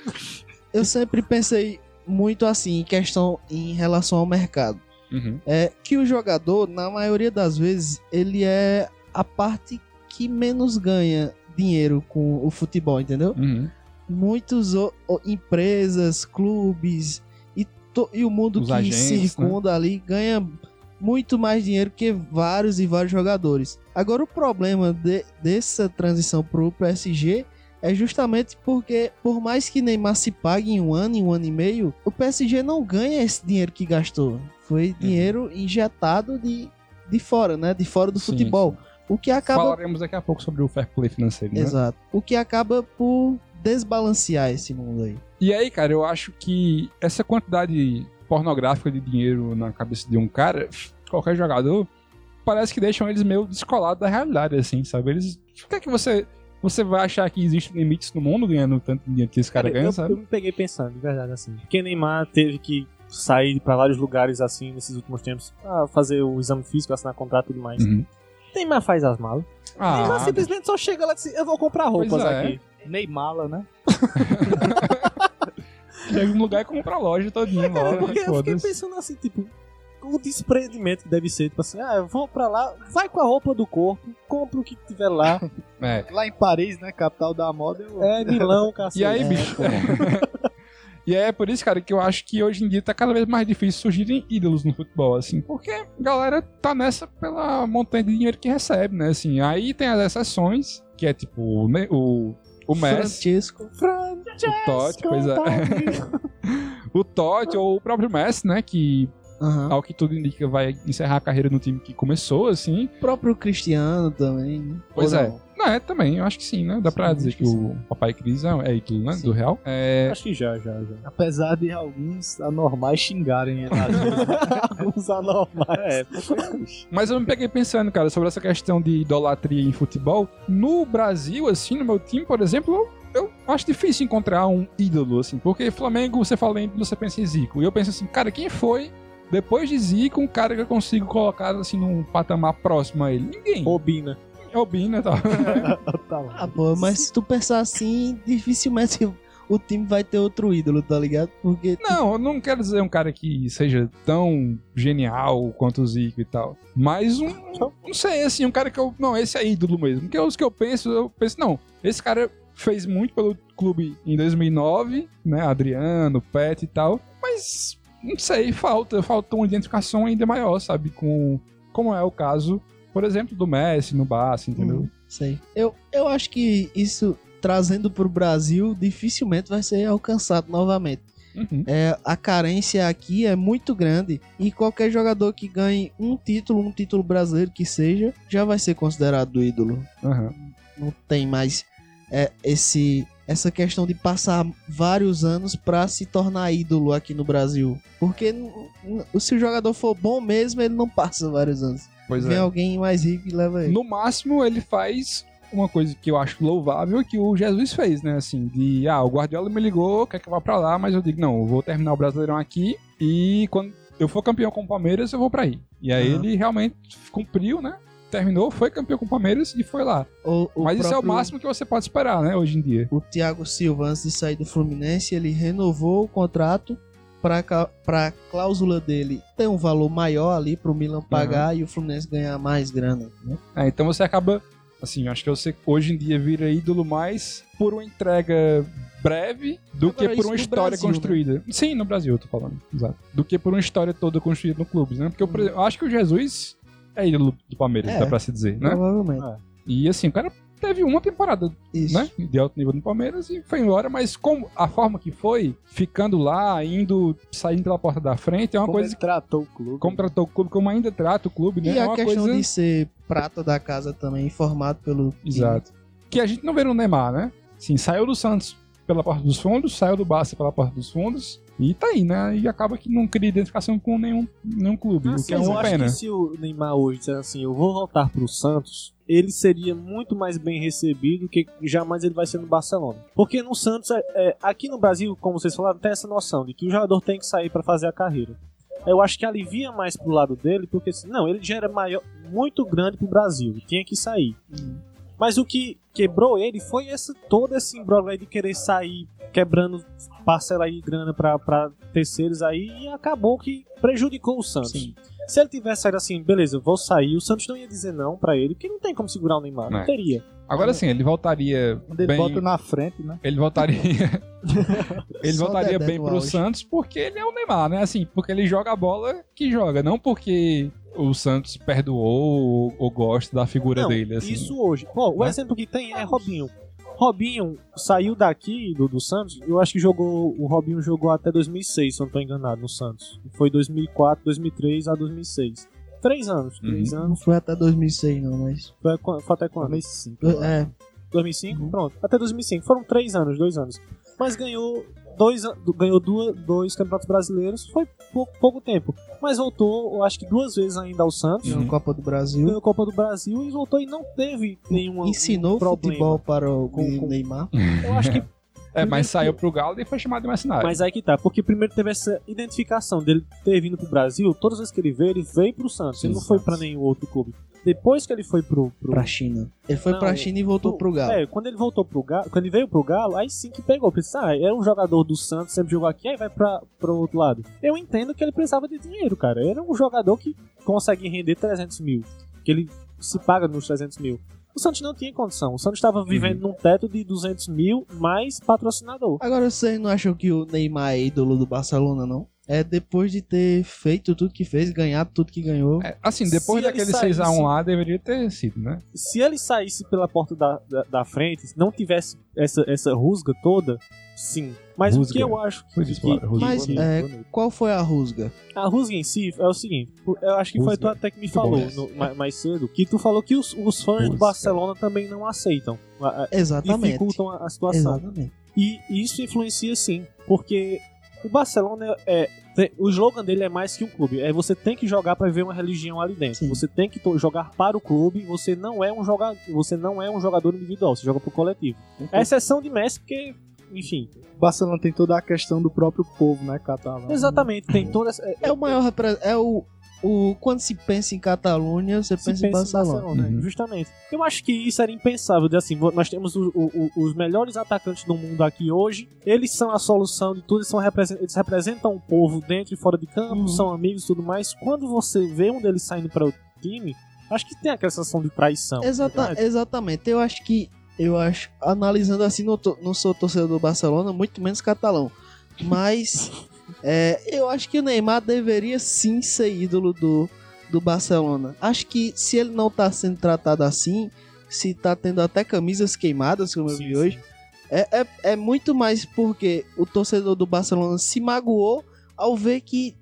Eu sempre pensei muito assim, em questão em relação ao mercado. Uhum. É que o jogador, na maioria das vezes, ele é a parte que menos ganha dinheiro com o futebol, entendeu? Uhum. Muitas empresas, clubes e, to- e o mundo Os que agentes, circunda ali ganha muito mais dinheiro que vários e vários jogadores. Agora o problema de- dessa transição pro PSG é justamente porque, por mais que Neymar se pague em um ano, em um ano e meio, o PSG não ganha esse dinheiro que gastou. Foi dinheiro injetado de, de fora, né? De fora do Sim, futebol. O que acaba. Falaremos daqui a pouco sobre o fair play financeiro, né? Exato. O que acaba por desbalancear esse mundo aí. E aí, cara, eu acho que essa quantidade pornográfica de dinheiro na cabeça de um cara, qualquer jogador, parece que deixam eles meio descolados da realidade, assim, sabe? Eles. Por que, é que você. Você vai achar que existem limites no mundo ganhando tanto dinheiro que esse cara ganha, eu, sabe? eu me peguei pensando, de verdade, assim. Porque Neymar teve que sair pra vários lugares, assim, nesses últimos tempos, pra fazer o exame físico, assinar contrato e tudo mais. Uhum. Neymar faz as malas. Neymar Ah, simplesmente só chega lá e diz, eu vou comprar roupas é. aqui. Neymala, né? chega num lugar e compra a loja todinha Cara, logo, porque eu fiquei pensando assim, tipo, o desprendimento que deve ser, tipo assim, ah, eu vou pra lá, vai com a roupa do corpo, compra o que tiver lá. É. Lá em Paris, né? Capital da moda. Eu... É Milão, cacete. E aí, bicho? E é por isso, cara, que eu acho que hoje em dia tá cada vez mais difícil surgirem ídolos no futebol, assim, porque a galera tá nessa pela montanha de dinheiro que recebe, né, assim. Aí tem as exceções, que é tipo o, o, Messi, Francisco. o Totti, pois é. o Totti ou o próprio Messi, né, que Aham. ao que tudo indica vai encerrar a carreira no time que começou, assim. O próprio Cristiano também. né? Pois Ou é. não? Não, é também, eu acho que sim, né? Dá pra Sim, dizer acho que, que o Papai Cris é, é ídolo, né? Do Real. É, Acho que já, já, já. Apesar de alguns anormais xingarem ele. vezes. Alguns anormais. é, Mas eu me peguei pensando, cara, sobre essa questão de idolatria em futebol. No Brasil, assim, no meu time, por exemplo, eu, eu acho difícil encontrar um ídolo, assim. Porque Flamengo, você fala em ídolo, você pensa em Zico. E eu penso assim, cara, quem foi, depois de Zico, um cara que eu consigo colocar, assim, num patamar próximo a ele? Ninguém. Robina. Robina e tal. tá lá. Ah, pô, mas se tu pensar assim, dificilmente o time vai ter outro ídolo, tá ligado? Porque Não, eu não quero dizer um cara que seja tão genial quanto o Zico e tal. Mas um, não sei, assim, um cara que eu. Não, esse é ídolo mesmo. Porque os que eu penso, eu penso, não, esse cara fez muito pelo clube em 2009, né? Adriano, Pet e tal. Mas, não sei, falta, falta uma identificação ainda maior, sabe? Com. Como é o caso, por exemplo, do Messi no Barça, entendeu? Hum, sei. Eu, eu acho que isso, trazendo pro Brasil, dificilmente vai ser alcançado novamente. Uhum. É, a carência aqui é muito grande e qualquer jogador que ganhe um título, um título brasileiro que seja, já vai ser considerado ídolo. Aham. Não tem mais é, esse essa questão de passar vários anos pra se tornar ídolo aqui no Brasil. Porque se o jogador for bom mesmo, ele não passa vários anos. Pois Vem é. alguém mais rico e leva ele. No máximo, ele faz uma coisa que eu acho louvável que o Jesus fez, né? Assim, de, ah, o Guardiola me ligou, quer que eu vá pra lá, mas eu digo, não, eu vou terminar o Brasileirão aqui e quando eu for campeão com o Palmeiras, eu vou pra aí. E aí Aham. ele realmente cumpriu, né? Terminou, foi campeão com o Palmeiras e foi lá. O- o mas isso é o máximo que você pode esperar, né, hoje em dia. O Thiago Silva, antes de sair do Fluminense, ele renovou o contrato para a cláusula dele ter um valor maior ali pro Milan pagar e o Fluminense ganhar mais grana. Né? É, então você acaba, assim, eu acho que você hoje em dia vira ídolo mais por uma entrega breve do Agora, que por uma história Brasil, né? construída. Sim, no Brasil eu tô falando, exato. Do que por uma história toda construída no clube, né? Porque eu, exemplo, eu acho que o Jesus é ídolo do Palmeiras, É. dá pra se dizer, né? Provavelmente. E assim, o cara teve uma temporada Isso. né, de alto nível no Palmeiras e foi embora, mas como a forma que foi, ficando lá, indo, saindo pela porta da frente, é uma Como coisa ele tratou o clube. como tratou o clube, como ainda trata o clube, né? E é a uma questão coisa de ser prata da casa também, formado pelo time. Exato. que a gente não vê no Neymar, né? Sim, saiu do Santos pela porta dos fundos, saiu do Barça pela porta dos fundos e tá aí, né? E acaba que não cria identificação com nenhum, nenhum clube, o que é eu uma acho pena. que se o Neymar hoje disser assim, eu vou voltar pro Santos, ele seria muito mais bem recebido que jamais ele vai ser no Barcelona. Porque no Santos, é, é, aqui no Brasil, como vocês falaram, tem essa noção de que o jogador tem que sair pra fazer a carreira. Eu acho que alivia mais pro lado dele, porque assim, não, ele já era maior, muito grande pro Brasil, tinha que sair. Mas o que quebrou ele foi esse, todo esse imbróglio aí de querer sair quebrando parcela aí de grana pra, pra terceiros aí e acabou que prejudicou o Santos. Sim. Se ele tivesse saído assim, beleza, vou sair, o Santos não ia dizer não pra ele, porque não tem como segurar o Neymar, não É. teria. Agora sim, ele voltaria Quando ele bem... bota na frente, né? Ele voltaria... ele Só voltaria Dedé bem pro auge. Santos porque ele é o Neymar, né? Assim, porque ele joga a bola que joga, não porque o Santos perdoou ou, ou gosta da figura Não, dele, assim. Isso hoje. Bom, o Né? exemplo que tem é Robinho. Robinho saiu daqui do, do Santos, eu acho que jogou. O Robinho jogou até 2006, se eu não tô enganado, no Santos. Foi 2004, 2003 a 2006. Três anos, três Não anos. foi até 2006, não, mas. Foi, foi até quando? 2005. É, 2005? Uhum. Pronto. Até 2005. Foram três anos, dois anos. Mas ganhou dois, an- ganhou duas, dois campeonatos brasileiros. Foi pouco, pouco tempo. Mas voltou, eu acho que duas vezes ainda ao Santos. na Copa do Brasil. Ganhou a Copa do Brasil e voltou e não teve nenhum Ensinou problema. futebol para o Com- com- Neymar. Eu acho que É, mas saiu pro Galo e foi chamado de mercenário. Mas aí que tá, porque primeiro teve essa identificação dele ter vindo pro Brasil, todas as vezes que ele veio, ele veio pro Santos, ele não foi pra nenhum outro clube. Depois que ele foi pro. pro Pra China. Ele foi Não, pra China e voltou pro Galo. É, quando ele voltou pro Galo, quando ele veio pro Galo, aí sim que pegou. Pensei, ah, era um jogador do Santos, sempre jogou aqui, aí vai pra, pro outro lado. Eu entendo que ele precisava de dinheiro, cara. Era um jogador que consegue render 300 mil. Que ele se paga nos 300 mil. O Santos não tinha condição. O Santos estava vivendo num teto de 200 mil mais patrocinador. Agora vocês não acham que o Neymar é ídolo do Barcelona, não? É depois de ter feito tudo que fez, ganhado tudo que ganhou. É, assim, depois daquele saísse- 6x1 lá, deveria ter sido, né? se ele saísse pela porta da, da, da frente, se não tivesse essa, essa rusga toda, sim. Mas o Rusga. que eu acho Foi que, que rusga. Mas é, qual foi a rusga? a rusga em si é o seguinte, eu acho que foi Rusga. tu até que me falou no- mais, mais cedo, que tu falou que os, os fãs do Rusga. Barcelona também não aceitam, Exatamente. dificultam a, a situação. Exatamente. E isso influencia sim, porque o Barcelona é. tem- o slogan dele é mais que um clube. É você tem que jogar pra ver uma religião ali dentro. Sim. Você tem que jogar para o clube. Você não é um jogador. Você não é um jogador individual. Você joga pro coletivo. É exceção de Messi, porque, enfim. O Barcelona tem toda a questão do próprio povo, né, catalão? Exatamente. Tem toda essa. É o maior repre- é o, o quando se pensa em Catalunha, você se pensa, em Barcelona. Uhum. Justamente. Eu acho que isso era impensável. De assim, nós temos o- o- o- os melhores atacantes do mundo aqui hoje. Eles são a solução de tudo. Eles, são eles representam o povo dentro e fora de campo. Uhum. São amigos e tudo mais. Quando você vê um deles saindo para o time, acho que tem aquela sensação de traição. Exata- verdade? exatamente. Eu acho que eu acho analisando assim, não, tô- não sou torcedor do Barcelona, muito menos catalão. Mas é, eu acho que o Neymar deveria sim ser ídolo do, do Barcelona. Acho que se ele não tá sendo tratado assim, se tá tendo até camisas queimadas, como eu Sim, vi sim. hoje, é, é, é muito mais porque o torcedor do Barcelona se magoou ao ver que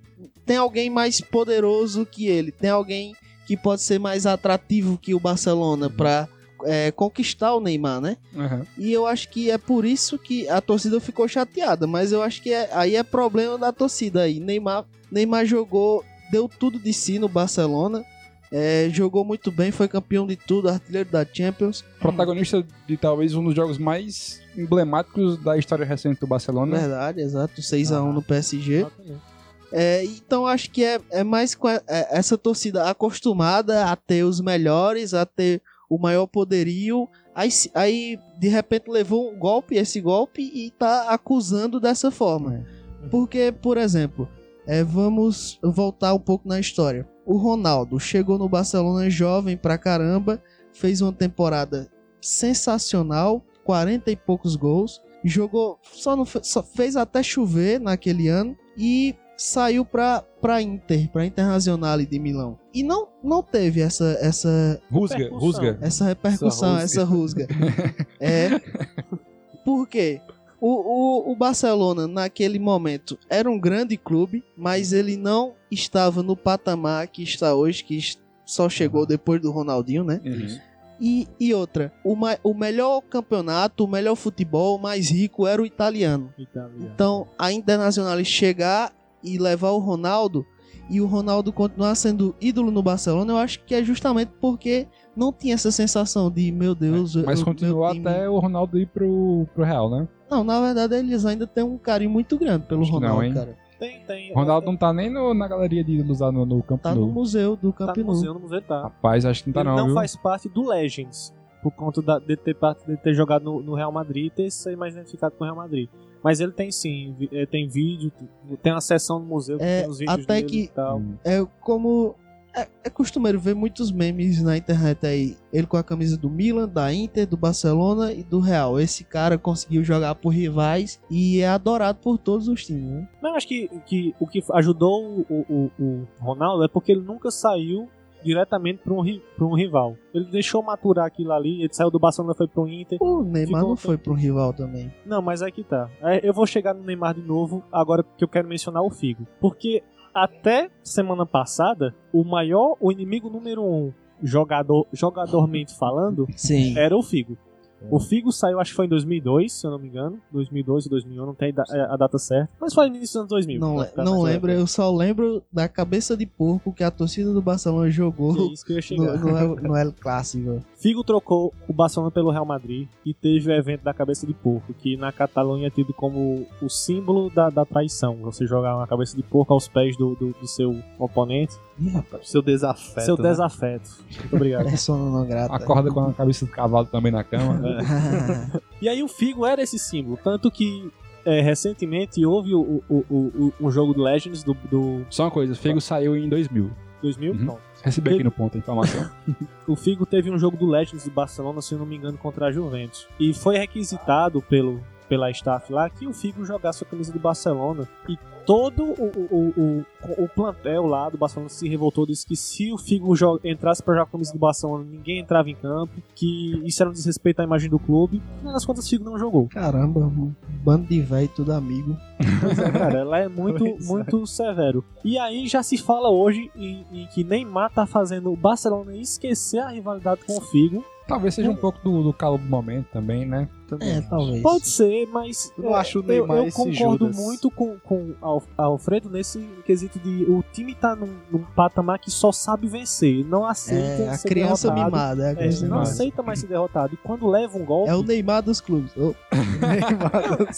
tem alguém mais poderoso que ele, tem alguém que pode ser mais atrativo que o Barcelona pra é, conquistar o Neymar, né? Aham. E eu acho que é por isso que a torcida ficou chateada, mas eu acho que é- aí é problema da torcida aí. Neymar, Neymar jogou, deu tudo de si no Barcelona, é, jogou muito bem, foi campeão de tudo, artilheiro da Champions. Protagonista de talvez um dos jogos mais emblemáticos da história recente do Barcelona. Verdade, exato, 6x1 no PSG. É, então acho que é, é mais com a- é, essa torcida acostumada a ter os melhores, a ter o maior poderio. Aí, aí de repente levou um golpe, esse golpe, e tá acusando dessa forma. Porque, por exemplo, é, vamos voltar um pouco na história. O Ronaldo chegou no Barcelona jovem pra caramba, fez uma temporada sensacional, 40 e poucos gols, jogou, só, não só fez até chover naquele ano e saiu pra, pra Inter, pra Internazionale de Milão. E não, não teve essa, essa, Rusga, rusga. essa repercussão, essa rusga. é. Por quê? O, o, o Barcelona, naquele momento, era um grande clube, mas ele não estava no patamar que está hoje, que só chegou depois do Ronaldinho, né? Uhum. E, e outra, o, o melhor campeonato, o melhor futebol, o mais rico era o italiano. Italiano. Então, a Internacional chegar e levar o Ronaldo e o Ronaldo continuar sendo ídolo no Barcelona, eu acho que é justamente porque não tinha essa sensação de, meu Deus, Mas eu- continuou meu time- até o Ronaldo ir pro, pro Real, né? Não, na verdade eles ainda têm um carinho muito grande pelo Acho não, Ronaldo, hein? cara. Tem, tem. O Ronaldo não tá nem no- na galeria de ídolos lá no, no Campo Tá no museu do tá Camp no Nou. museu, no museu tá. Rapaz, acho que não tá ele não, não viu? faz parte do Legends, por conta da- de, ter, parte- de ter jogado no, no Real Madrid e ter sido mais identificado com o Real Madrid. Mas ele tem sim, eh, tem vídeo, tem uma seção no museu que É, tem os vídeos até dele que- e tal. Hum. É como. É, é costumeiro ver muitos memes na internet aí. Ele com a camisa do Milan, da Inter, do Barcelona e do Real. Esse cara conseguiu jogar por rivais e é adorado por todos os times. Né? Mas eu acho que, que o que ajudou o, o, o Ronaldo é porque ele nunca saiu diretamente para um, pra um rival. Ele deixou maturar aquilo ali, ele saiu do Barcelona foi pro Inter. O Neymar não foi pro rival também. Não, mas aí que tá. É, Eu vou chegar no Neymar de novo, agora que eu quero mencionar o Figo. Porque até semana passada, o maior, o inimigo número um, jogador, jogadormente falando, Sim. era o Figo. O Figo saiu, acho que foi em 2002, se eu não me engano. 2002 ou 2001, não tem é, a data certa. Mas foi no início dos anos 2000. Não, ficar não lembro, eu só lembro da cabeça de porco que a torcida do Barcelona jogou Que é isso que eu ia chegar. no, no, no El Clássico. Figo trocou o Barcelona pelo Real Madrid e teve o evento da cabeça de porco, que na Catalunha é tido como o símbolo da, da traição. Você jogar uma cabeça de porco aos pés do, do, do seu oponente. Seu desafeto. seu né? desafeto. Muito obrigado. Persona não grata. Acorda com a cabeça do cavalo também na cama. E aí o Figo era esse símbolo. Tanto que é, recentemente houve o, o, o, o- um jogo do Legends do, do Só uma coisa, o Figo saiu em 2000. 2000. Uhum. Não. Recebi aqui no ponto a informação. O Figo teve um jogo do Legends do Barcelona, se eu não me engano, contra a Juventus. E foi requisitado pelo, pela staff lá que o Figo jogasse a camisa do Barcelona. E todo o, o, o, o, plantel lá do Barcelona se revoltou, disse que se o Figo entrasse pra jogar a camisa do Barcelona, ninguém entrava em campo, que isso era um desrespeito à imagem do clube. E nas contas, o Figo não jogou. Caramba, um bando de velho, tudo amigo. Pois é, cara, ela é muito, é. muito severo. E aí já se fala hoje em, em que Neymar tá fazendo o Barcelona esquecer a rivalidade com o Figo. Talvez seja um pouco do, do calor do momento também, né? É, talvez. Pode ser, mas Eu não acho eu, Neymar eu concordo Judas. muito com, com Al- Alfredo nesse quesito de o time tá num, num patamar que só sabe vencer, não aceita É, a ser criança derrotado. mimada. É, a É, criança não mimada. aceita mais ser derrotado. E quando leva um golpe, É o Neymar dos clubes. Ô,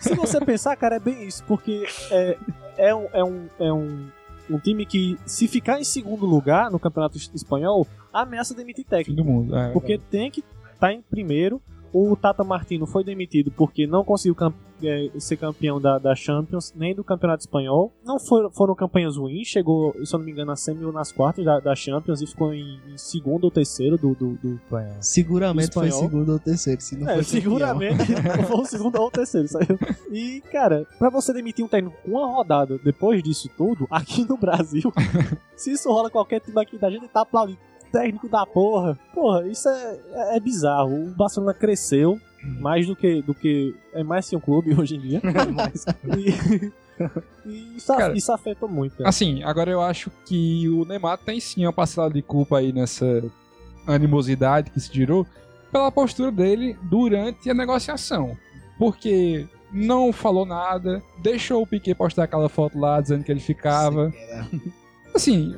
se você pensar, cara, é bem isso, porque é, é, um, é, um, é um, um time que, se ficar em segundo lugar no campeonato es- espanhol, ameaça demitir técnico. do mundo. É, Porque tem que estar em primeiro. O Tata Martino foi demitido porque não conseguiu cam- é, ser campeão da, da Champions, nem do Campeonato Espanhol. Não foram, foram campanhas ruins, chegou, se eu não me engano, na semi ou nas quartas da, da Champions e ficou em, em segundo ou terceiro do. do, do... seguramente foi Espanhol. segundo ou terceiro. Se não É, foi seguramente foi o segundo ou terceiro, saiu. E, cara, pra você demitir um técnico com uma rodada depois disso tudo, aqui no Brasil, se isso rola qualquer time aqui da gente tá aplaudindo. Técnico da porra. Porra, isso é, é, é bizarro. O Barcelona cresceu mais do que. Do que é mais que um clube hoje em dia. e, e isso, Cara, isso afetou muito. Assim, agora eu acho que o Neymar tem sim uma parcela de culpa aí nessa animosidade que se tirou pela postura dele durante a negociação. Porque não falou nada, deixou o Piquet postar aquela foto lá dizendo que ele ficava. Assim,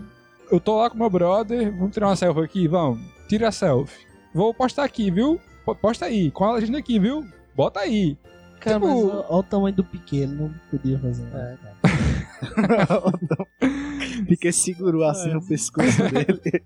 eu tô lá com meu brother, vamos tirar uma selfie aqui, vamos, tira a selfie. Vou postar aqui, viu? Po- Posta aí, com a legenda aqui, viu? Bota aí. Cara, Tipo- mas olha o tamanho do pequeno, não podia fazer nada. Porque segurou assim no pescoço dele.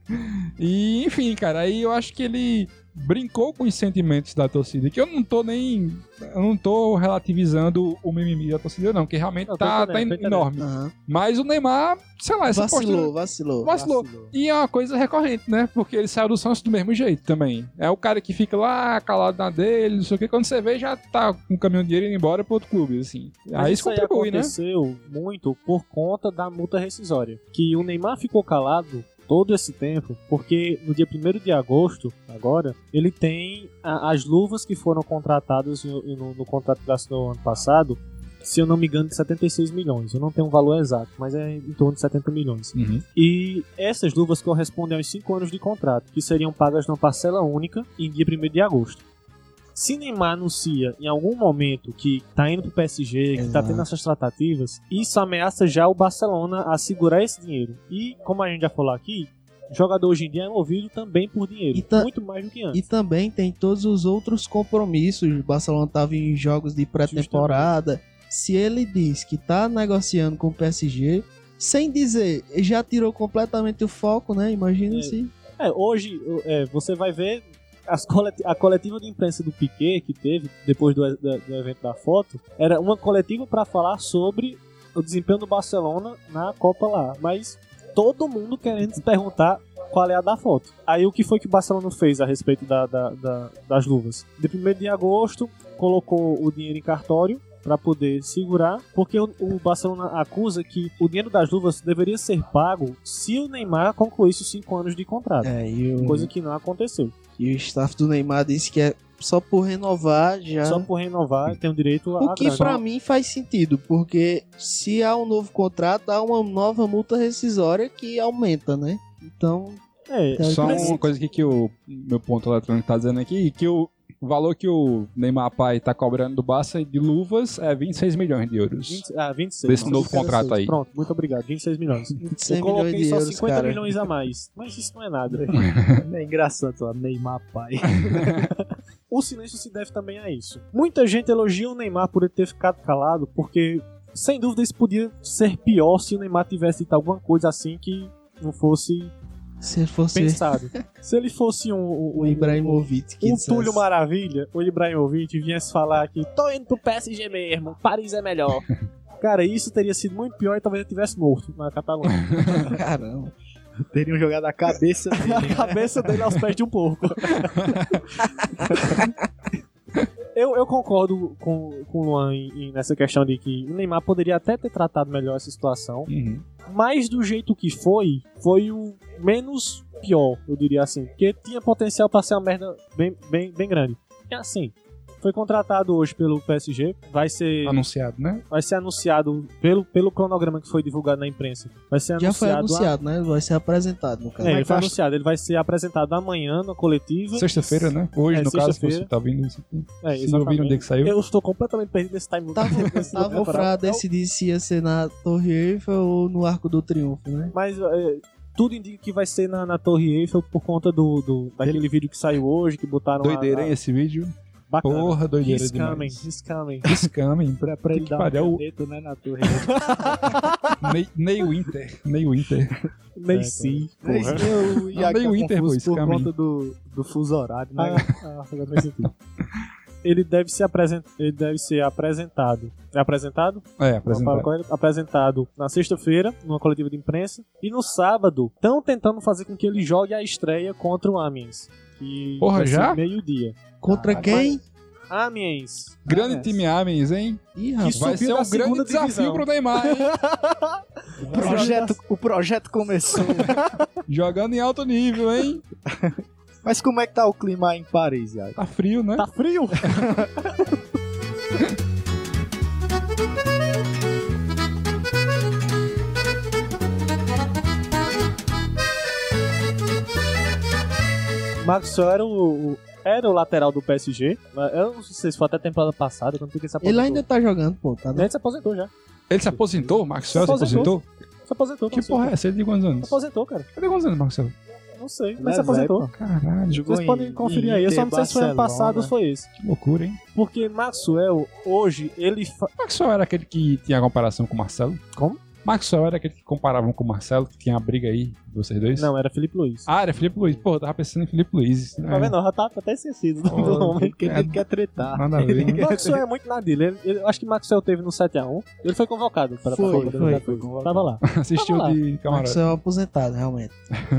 E, enfim, cara, aí eu acho que ele brincou com os sentimentos da torcida, que eu não tô nem. Eu não tô relativizando o mimimi da torcida, não, que realmente Não, tá, tá enorme. Aham. Mas o Neymar, sei lá, essa Vacilou, postura. vacilou. Vacilou. E é uma coisa recorrente, né? Porque ele saiu do Santos do mesmo jeito também. É o cara que fica lá, calado na dele, não sei o que. Quando você vê, já tá com o caminhão de dinheiro indo embora pro outro clube, assim. Mas aí isso aí contribui, né? aconteceu muito por conta da multa rescisória. Que o Neymar ficou calado todo esse tempo, porque no dia 1 de agosto, agora, ele tem a- as luvas que foram contratadas no, no- no contrato que assinou ano passado, se eu não me engano, de 76 milhões. Eu não tenho um valor exato, mas é em torno de 70 milhões. Uhum. E essas luvas correspondem aos 5 anos de contrato, que seriam pagas numa parcela única em dia 1 de agosto. Se Neymar anuncia em algum momento que tá indo pro PSG, que tá tendo essas tratativas, isso ameaça já o Barcelona a segurar esse dinheiro. E, como a gente já falou aqui, jogador hoje em dia é movido também por dinheiro. Muito mais do que antes. E também tem todos os outros compromissos. O Barcelona tava em jogos de pré-temporada. Se ele diz que tá negociando com o PSG, sem dizer, já tirou completamente o foco, né? Imagina É. se. É, hoje é, você vai ver as coleti- a coletiva de imprensa do Piquet que teve depois do, da- do evento da foto era uma coletiva para falar sobre o desempenho do Barcelona na Copa lá, mas todo mundo querendo se perguntar qual é a da foto. Aí o que foi que o Barcelona fez a respeito da- da- da- das luvas? De 1 de agosto colocou o dinheiro em cartório para poder segurar, porque o, o Barcelona acusa que o dinheiro das luvas deveria ser pago se o Neymar concluísse os cinco anos de contrato. É, e o, Coisa que não aconteceu. E o staff do Neymar disse que é só por renovar já. Só por renovar tem o direito a O que pra mim faz sentido, porque se há um novo contrato, há uma nova multa rescisória que aumenta, né? Então, É, Só uma coisa aqui que o meu ponto eletrônico tá dizendo aqui, que o valor que o Neymar Pai tá cobrando do Barça de luvas é 26 milhões de euros. 20, ah, 26. Desse novo 26. contrato aí. Pronto, muito obrigado. 26 milhões. 26 Eu coloquei milhões de só euros, 50 cara. milhões a mais. Mas isso não é nada. É engraçado, ó, Neymar pai. o silêncio se deve também a isso. Muita gente elogia o Neymar por ele ter ficado calado, porque sem dúvida isso podia ser pior se o Neymar tivesse dito alguma coisa assim que não fosse se fosse pensado. se ele fosse um, um, o Ibrahimovic um dissesse- Túlio Maravilha, o Ibrahimovic viesse falar que tô indo pro PSG mesmo, Paris é melhor. Cara, isso teria sido muito pior e talvez ele tivesse morto na Catalunha. Caramba. Teriam jogado a cabeça dele. a cabeça dele aos pés de um porco. Eu, eu concordo com, com o Luan em- em- nessa questão de que o Neymar poderia até ter tratado melhor essa situação, Uhum. mas do jeito que foi, foi o menos pior, eu diria assim. Porque tinha potencial pra ser uma merda bem, bem, bem grande. É assim, foi contratado hoje pelo PSG, vai ser, Anunciado, né? vai ser anunciado pelo, pelo cronograma que foi divulgado na imprensa. Vai ser Já foi anunciado. anunciado, né? Vai ser apresentado no caso. É, ele foi anunciado, ele vai ser apresentado amanhã na coletiva. Sexta-feira, né? Hoje, É, no caso, se sexta-feira. você tá ouvindo isso aqui. É, Se não ouviram no dia que saiu. Eu estou completamente perdido nesse time. Tava, tava pra decidir se ia ser na Torre Eiffel ou no Arco do Triunfo, né? Mas é, tudo indica que vai ser na, na Torre Eiffel por conta do, do daquele vídeo que saiu hoje, que botaram Doideira, a, a, hein, esse vídeo? Bacana. Porra, doideira He's coming, demais. he's coming. Scamming. Pra, pra ele dar um caneto, né, na torre. Ney, Ney Winter. Ney Winter. Nem sim. Mas Porra. eu ia Andei ficar o Inter, confuso boys, por conta do, do fuso horário, né? Ah, ah, agora faz sentido. Ele deve ser apresen- ele deve ser apresentado. É apresentado? É, apresentado. Apresentado na sexta-feira, numa coletiva de imprensa. E no sábado, estão tentando fazer com que ele jogue a estreia contra o Amiens. Que Porra, já? Meio-dia. Contra Ah, quem? Amiens. Grande Ah, time Amens, hein? Ih, Que rapaz. Vai subiu ser um grande desafio divisão. pro Neymar, hein? O projeto, o projeto começou. Jogando em alto nível, hein? Mas como é que tá o clima aí em Paris, Iago? Tá frio, né? Tá frio? Maxwell era o- era o lateral do PSG. mas Eu não sei se foi até a temporada passada, quando ele se aposentou. Ele ainda tá jogando, pô. Tá Ele se aposentou já. Ele se aposentou? O Maxwell se Aposentou. aposentou? Se aposentou. Que porra é essa? Ele de quantos Se anos? aposentou, cara. Ele de quantos anos, Maxwell? Não sei, mas é se aposentou. velho, Caralho, Jogou Vocês em- podem conferir aí. Eu só não sei se foi ano passado ou se foi esse. que loucura, hein? Porque Maxwell, hoje, ele. fa- Maxwell era aquele que tinha comparação com o Marcelo? Como? Maxwell era aquele que comparavam com o Marcelo, que tinha a briga aí, de vocês dois? Não, era Felipe Luiz. Ah, era Felipe Luiz. Pô, eu tava pensando em Felipe Luiz. Tá vendo? Eu já tava até esquecido do, do nome. Porque ele quer tretar. Nada a ver. Maxwell é muito na dele. Ele- ele- acho que Maxwell teve no 7x1. Ele foi convocado para Foi, para- foi, foi Tava lá. Assistiu Tava lá. de camarada. Maxwell é aposentado, realmente.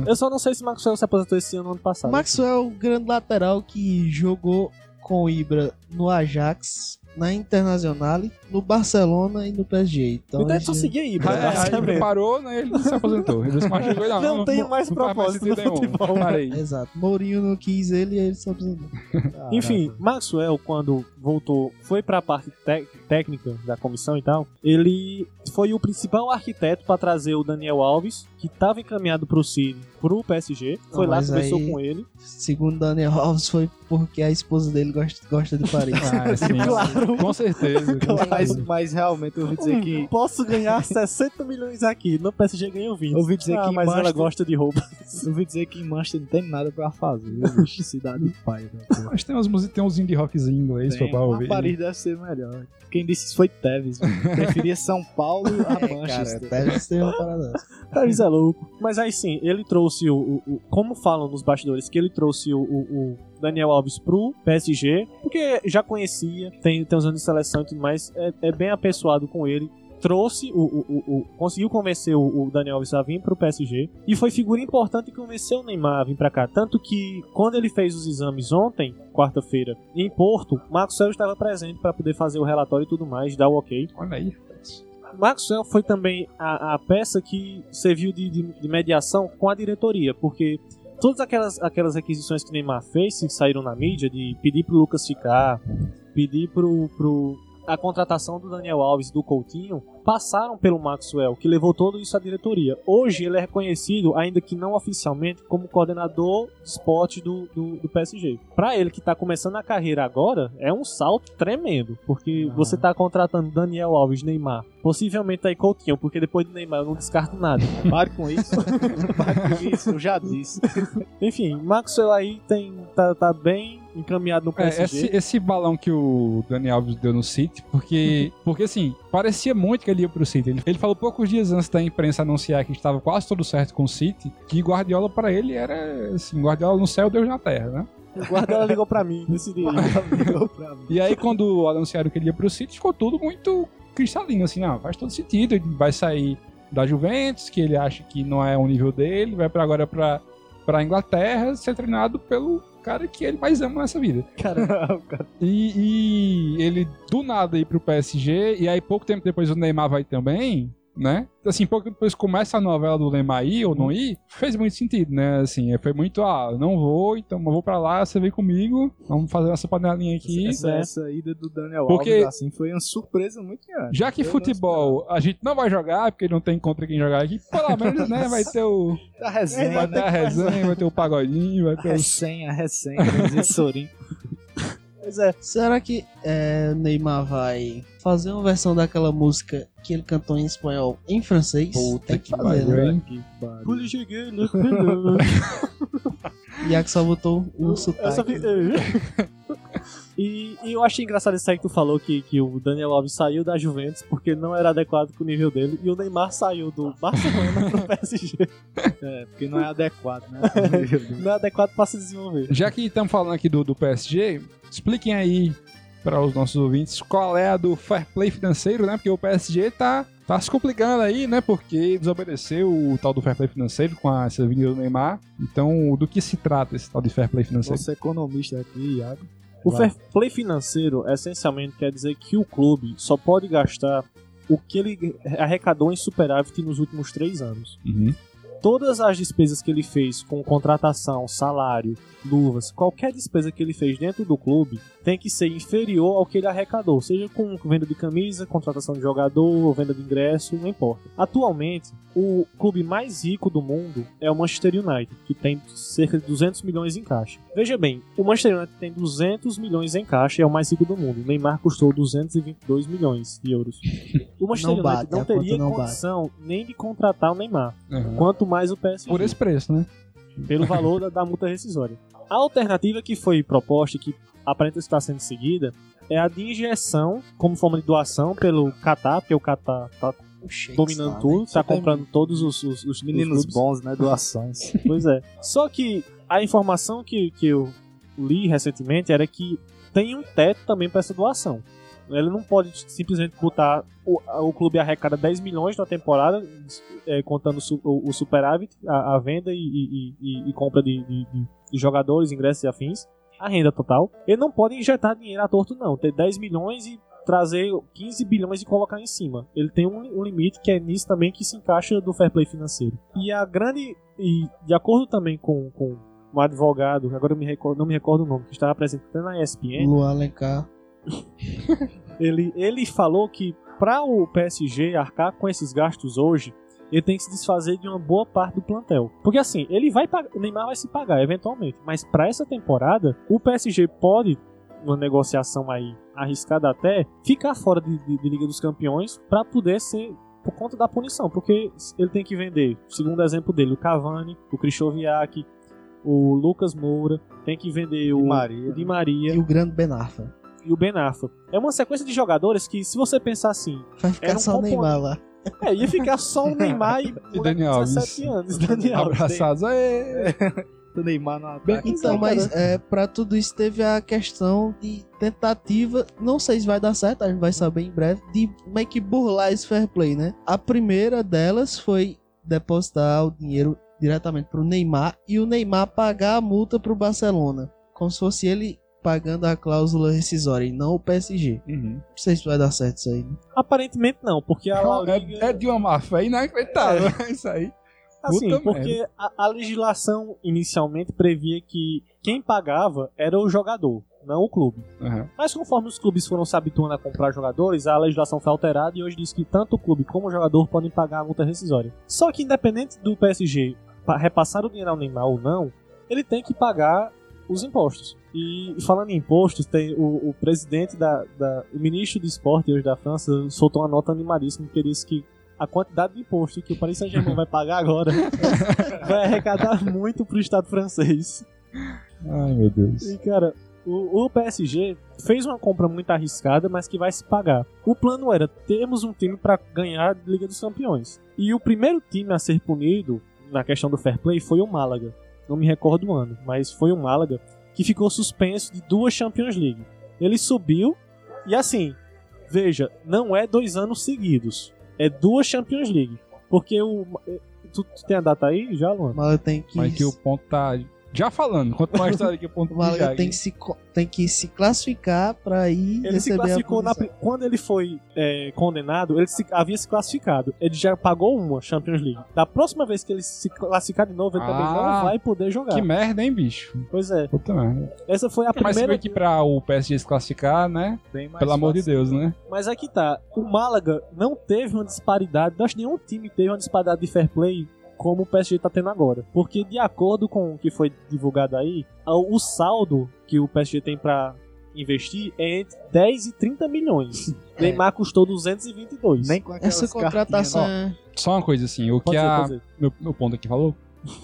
Eu só não sei se Maxwell se aposentou esse ano ou ano passado. Maxwell é o grande lateral que jogou com o Ibra no Ajax na Internacional, no Barcelona e no PSG. Então, Então é a só gente- seguir aí, Aí, ele parou, né? Ele se aposentou. Ele disse, mas chegou, não, Não tenho mais propósito sentido no futebol. Parei. Exato. Mourinho não quis ele e ele se aposentou. Enfim, Maxwell, quando voltou, foi pra parte tec- técnica da comissão e tal, ele foi o principal arquiteto pra trazer o Daniel Alves, que tava encaminhado pro City, pro PSG. Foi Não, lá, conversou aí- com ele. Segundo Daniel Alves, foi porque a esposa dele gosta, gosta de Paris. Ah, sim, Claro. Com certeza. com Mas, certeza. mas realmente eu ouvi dizer que. Posso ganhar 60 milhões aqui. No PSG ganhou 20. Eu ouvi dizer ah, que mas ela Manchester- gosta de roupa. Eu ouvi dizer que em Manchester não tem nada pra fazer. bicho? Cidade de pai. Né? Mas tem uns, músicas- tem uns indie em inglês Tem, pra ouvir. Paris deve ser melhor. Quem disse isso foi Tevez. mano. Preferia São Paulo a É, cara, Manchester. deve ser uma parada. Paris é louco. Mas aí sim, ele trouxe o, o- o- Como falam nos bastidores, que ele trouxe o, o- o Daniel Alves pro PSG, porque já conhecia, tem, tem uns anos de seleção e tudo mais, é, é bem apessoado com ele. Trouxe o, o- o- o- conseguiu convencer o, o Daniel Alves a vir pro PSG e foi figura importante que convenceu o Neymar a vir pra cá. Tanto que quando ele fez os exames ontem, quarta-feira, em Porto, Maxwell estava presente para poder fazer o relatório e tudo mais, dar o ok. Olha aí. Maxwell foi também a, a peça que serviu de, de- de mediação com a diretoria, porque todas aquelas, aquelas requisições que Neymar fez, que saíram na mídia, de pedir pro Lucas ficar, pedir pro, pro a contratação do Daniel Alves e do Coutinho, passaram pelo Maxwell, que levou tudo isso à diretoria. Hoje ele é reconhecido, ainda que não oficialmente, como coordenador de esporte do, do, do PSG. Pra ele que tá começando a carreira agora, é um salto tremendo, porque você tá contratando Daniel Alves, Neymar, possivelmente aí Coutinho, porque depois do Neymar eu não descarto nada. Pare com isso. Pare com isso, eu já disse. Enfim, Maxwell aí tem, tá, tá bem encaminhado no É, PSG. esse, esse balão que o Dani Alves deu no City, porque, porque assim, parecia muito que ele ia pro City. Ele, ele falou poucos dias antes da imprensa anunciar que estava quase tudo certo com o City, que Guardiola pra ele era assim, Guardiola no céu, Deus na terra, né? O Guardiola ligou pra mim nesse dia. Ligou pra mim. E aí quando anunciaram que ele ia pro City, ficou tudo muito cristalino, assim, não, faz todo sentido, ele vai sair da Juventus, que ele acha que não é o nível dele, vai para agora pra, pra Inglaterra ser treinado pelo cara que ele mais ama nessa vida. Cara, E, e ele do nada ir pro PSG, e aí pouco tempo depois o Neymar vai também, né? Assim, pouco depois começa a novela do Neymar ir ou não ir, fez muito sentido, né? Assim, foi muito, ah, não vou, então eu vou pra lá, você vem comigo, vamos fazer essa panelinha aqui. Essa, né? essa ida do Daniel Porque- Alves assim foi uma surpresa muito grande. Já que Eu futebol a gente não vai jogar, porque não tem contra quem jogar aqui, pelo menos, né, vai ter o. A resenha, Vai ter a né? resenha, vai ter o pagodinho, vai A ter os. resenha, a resenha, Sorin. Pois é. Será que é, Neymar vai fazer uma versão daquela música que ele cantou em espanhol em francês? Puta Tem que fazer, pariu, né? Que pariu. Cheguei, né? Já que só botou um Eu só sotaque. E, e eu achei engraçado isso aí que tu falou que, que o Daniel Alves saiu da Juventus porque não era adequado com o nível dele e o Neymar saiu do Barcelona pro PSG. É, porque não é adequado, né? Não é adequado pra se desenvolver. Já que estamos falando aqui do, do PSG, expliquem aí para os nossos ouvintes qual é a do fair play financeiro, né? Porque o PSG tá, tá se complicando aí, né? Porque desobedeceu o tal do fair play financeiro com a essa vinda do Neymar. Então, do que se trata esse tal de fair play financeiro? Você é economista aqui, Iago. O Vai. fair play financeiro essencialmente quer dizer que o clube só pode gastar o que ele arrecadou em superávit nos últimos três anos. Uhum. Todas as despesas que ele fez com contratação, salário, luvas, qualquer despesa que ele fez dentro do clube tem que ser inferior ao que ele arrecadou, seja com venda de camisa, contratação de jogador, venda de ingresso, não importa. Atualmente, o clube mais rico do mundo é o Manchester United, que tem cerca de 200 milhões em caixa. Veja bem, o Manchester United tem 200 milhões em caixa e é o mais rico do mundo. O Neymar custou 222 milhões de euros. O Manchester Não United bate, não conta teria não bate. condição nem de contratar o Neymar, Uhum. quanto mais o PSG Por esse preço, né? pelo valor da, da multa rescisória. A alternativa que foi proposta e que aparenta estar sendo seguida é a de injeção como forma de doação pelo Qatar, porque o Qatar tá Shakes dominando lá, tudo, né? tá tem comprando todos os, os, os Meninos os bons, né? Doações. Pois é. Só que a informação que, que eu li recentemente era que tem um teto também para essa doação. Ele não pode simplesmente botar. O, o clube arrecada 10 milhões na temporada, é, contando o, o superávit, a, a venda e, e- e- e compra de, de- de- jogadores, ingressos e afins. a renda total. Ele não pode injetar dinheiro à torto, não. Ter 10 milhões e trazer 15 bilhões e colocar em cima. Ele tem um, um limite que é nisso também que se encaixa do fair play financeiro. E a grande. E de acordo também com, com um advogado, agora me recordo, não me recordo o nome, que estava apresentando na ESPN, Luan Alencar. ele, ele falou que para o PSG arcar com esses gastos hoje, ele tem que se desfazer de uma boa parte do plantel. Porque assim, ele vai pagar, o Neymar vai se pagar eventualmente, mas para essa temporada, o PSG pode uma negociação aí arriscada até ficar fora de, de- de Liga dos Campeões para poder ser por conta da punição, porque ele tem que vender, segundo exemplo dele, o Cavani, o Krychowiak, o Lucas Moura, tem que vender o, Maria, o Di Maria E o grande Ben Arfa. E o Ben Arfa. É uma sequência de jogadores que, se você pensar assim, Vai ficar Era um só o. Neymar lá. é, ia ficar só o Neymar e, E Dani Alves. 17 anos. Dani Alves. Abraçados. Aê! O Neymar no ataque. Então, mas é, pra tudo isso teve a questão de tentativa, não sei se vai dar certo, a gente vai saber em breve, de meio que burlar esse fair play, né? A primeira delas foi depositar o dinheiro diretamente pro Neymar e o Neymar pagar a multa pro Barcelona, como se fosse ele pagando a cláusula rescisória e não o PSG. Uhum. Não sei se vai dar certo isso aí. Né? Aparentemente não, porque a La Liga... É, é de uma má fé inacreditável. Isso aí. Assim, Puta porque a, a legislação inicialmente previa que quem pagava era o jogador, não o clube. Uhum. Mas conforme os clubes foram se habituando a comprar jogadores, a legislação foi alterada e hoje diz que tanto o clube como o jogador podem pagar a multa rescisória. Só que independente do PSG pa- repassar o dinheiro ao Neymar ou não, ele tem que pagar os impostos. E falando em impostos, tem o, o presidente da, da- o ministro do esporte hoje da França soltou uma nota animadíssima que disse que a quantidade de imposto que o Paris Saint-Germain vai pagar agora vai arrecadar muito pro Estado francês. Ai, meu Deus. E, cara, o, o PSG fez uma compra muito arriscada, mas que vai se pagar. O plano era termos um time para ganhar a Liga dos Campeões. E o primeiro time a ser punido na questão do fair play foi o Málaga. Não me recordo o ano, mas foi o Málaga que ficou suspenso de duas Champions League. Ele subiu e assim, veja, não é dois anos seguidos, é duas Champions League. Porque o. Tu, tu tem a data aí já, Luan? Málaga tem que, Mas que o ponto tá já falando. Quanto mais história que o ponto o Málaga já- tem que, se, tem que se classificar pra ir Ele se receber classificou a na, quando ele foi é, condenado, ele se- havia se classificado. Ele já pagou uma Champions League. Da próxima vez que ele se classificar de novo, ele também Ah, não vai poder jogar. Que merda, hein, bicho? Pois é. Puta merda. Essa foi a Mas primeira. bem que pra o PSG se classificar, né? Bem mais Pelo amor de fácil. Deus, né? Mas aqui tá. O Málaga não teve uma disparidade. Acho que nenhum time teve uma disparidade de fair play como o PSG tá tendo agora. Porque de acordo com o que foi divulgado aí, a- o saldo que o PSG tem pra investir é entre 10 e 30 milhões. Neymar custou 222. Nem com Essa contratação cartinhas, é... Só uma coisa assim, o Pode que ser, a, meu, meu ponto aqui falou,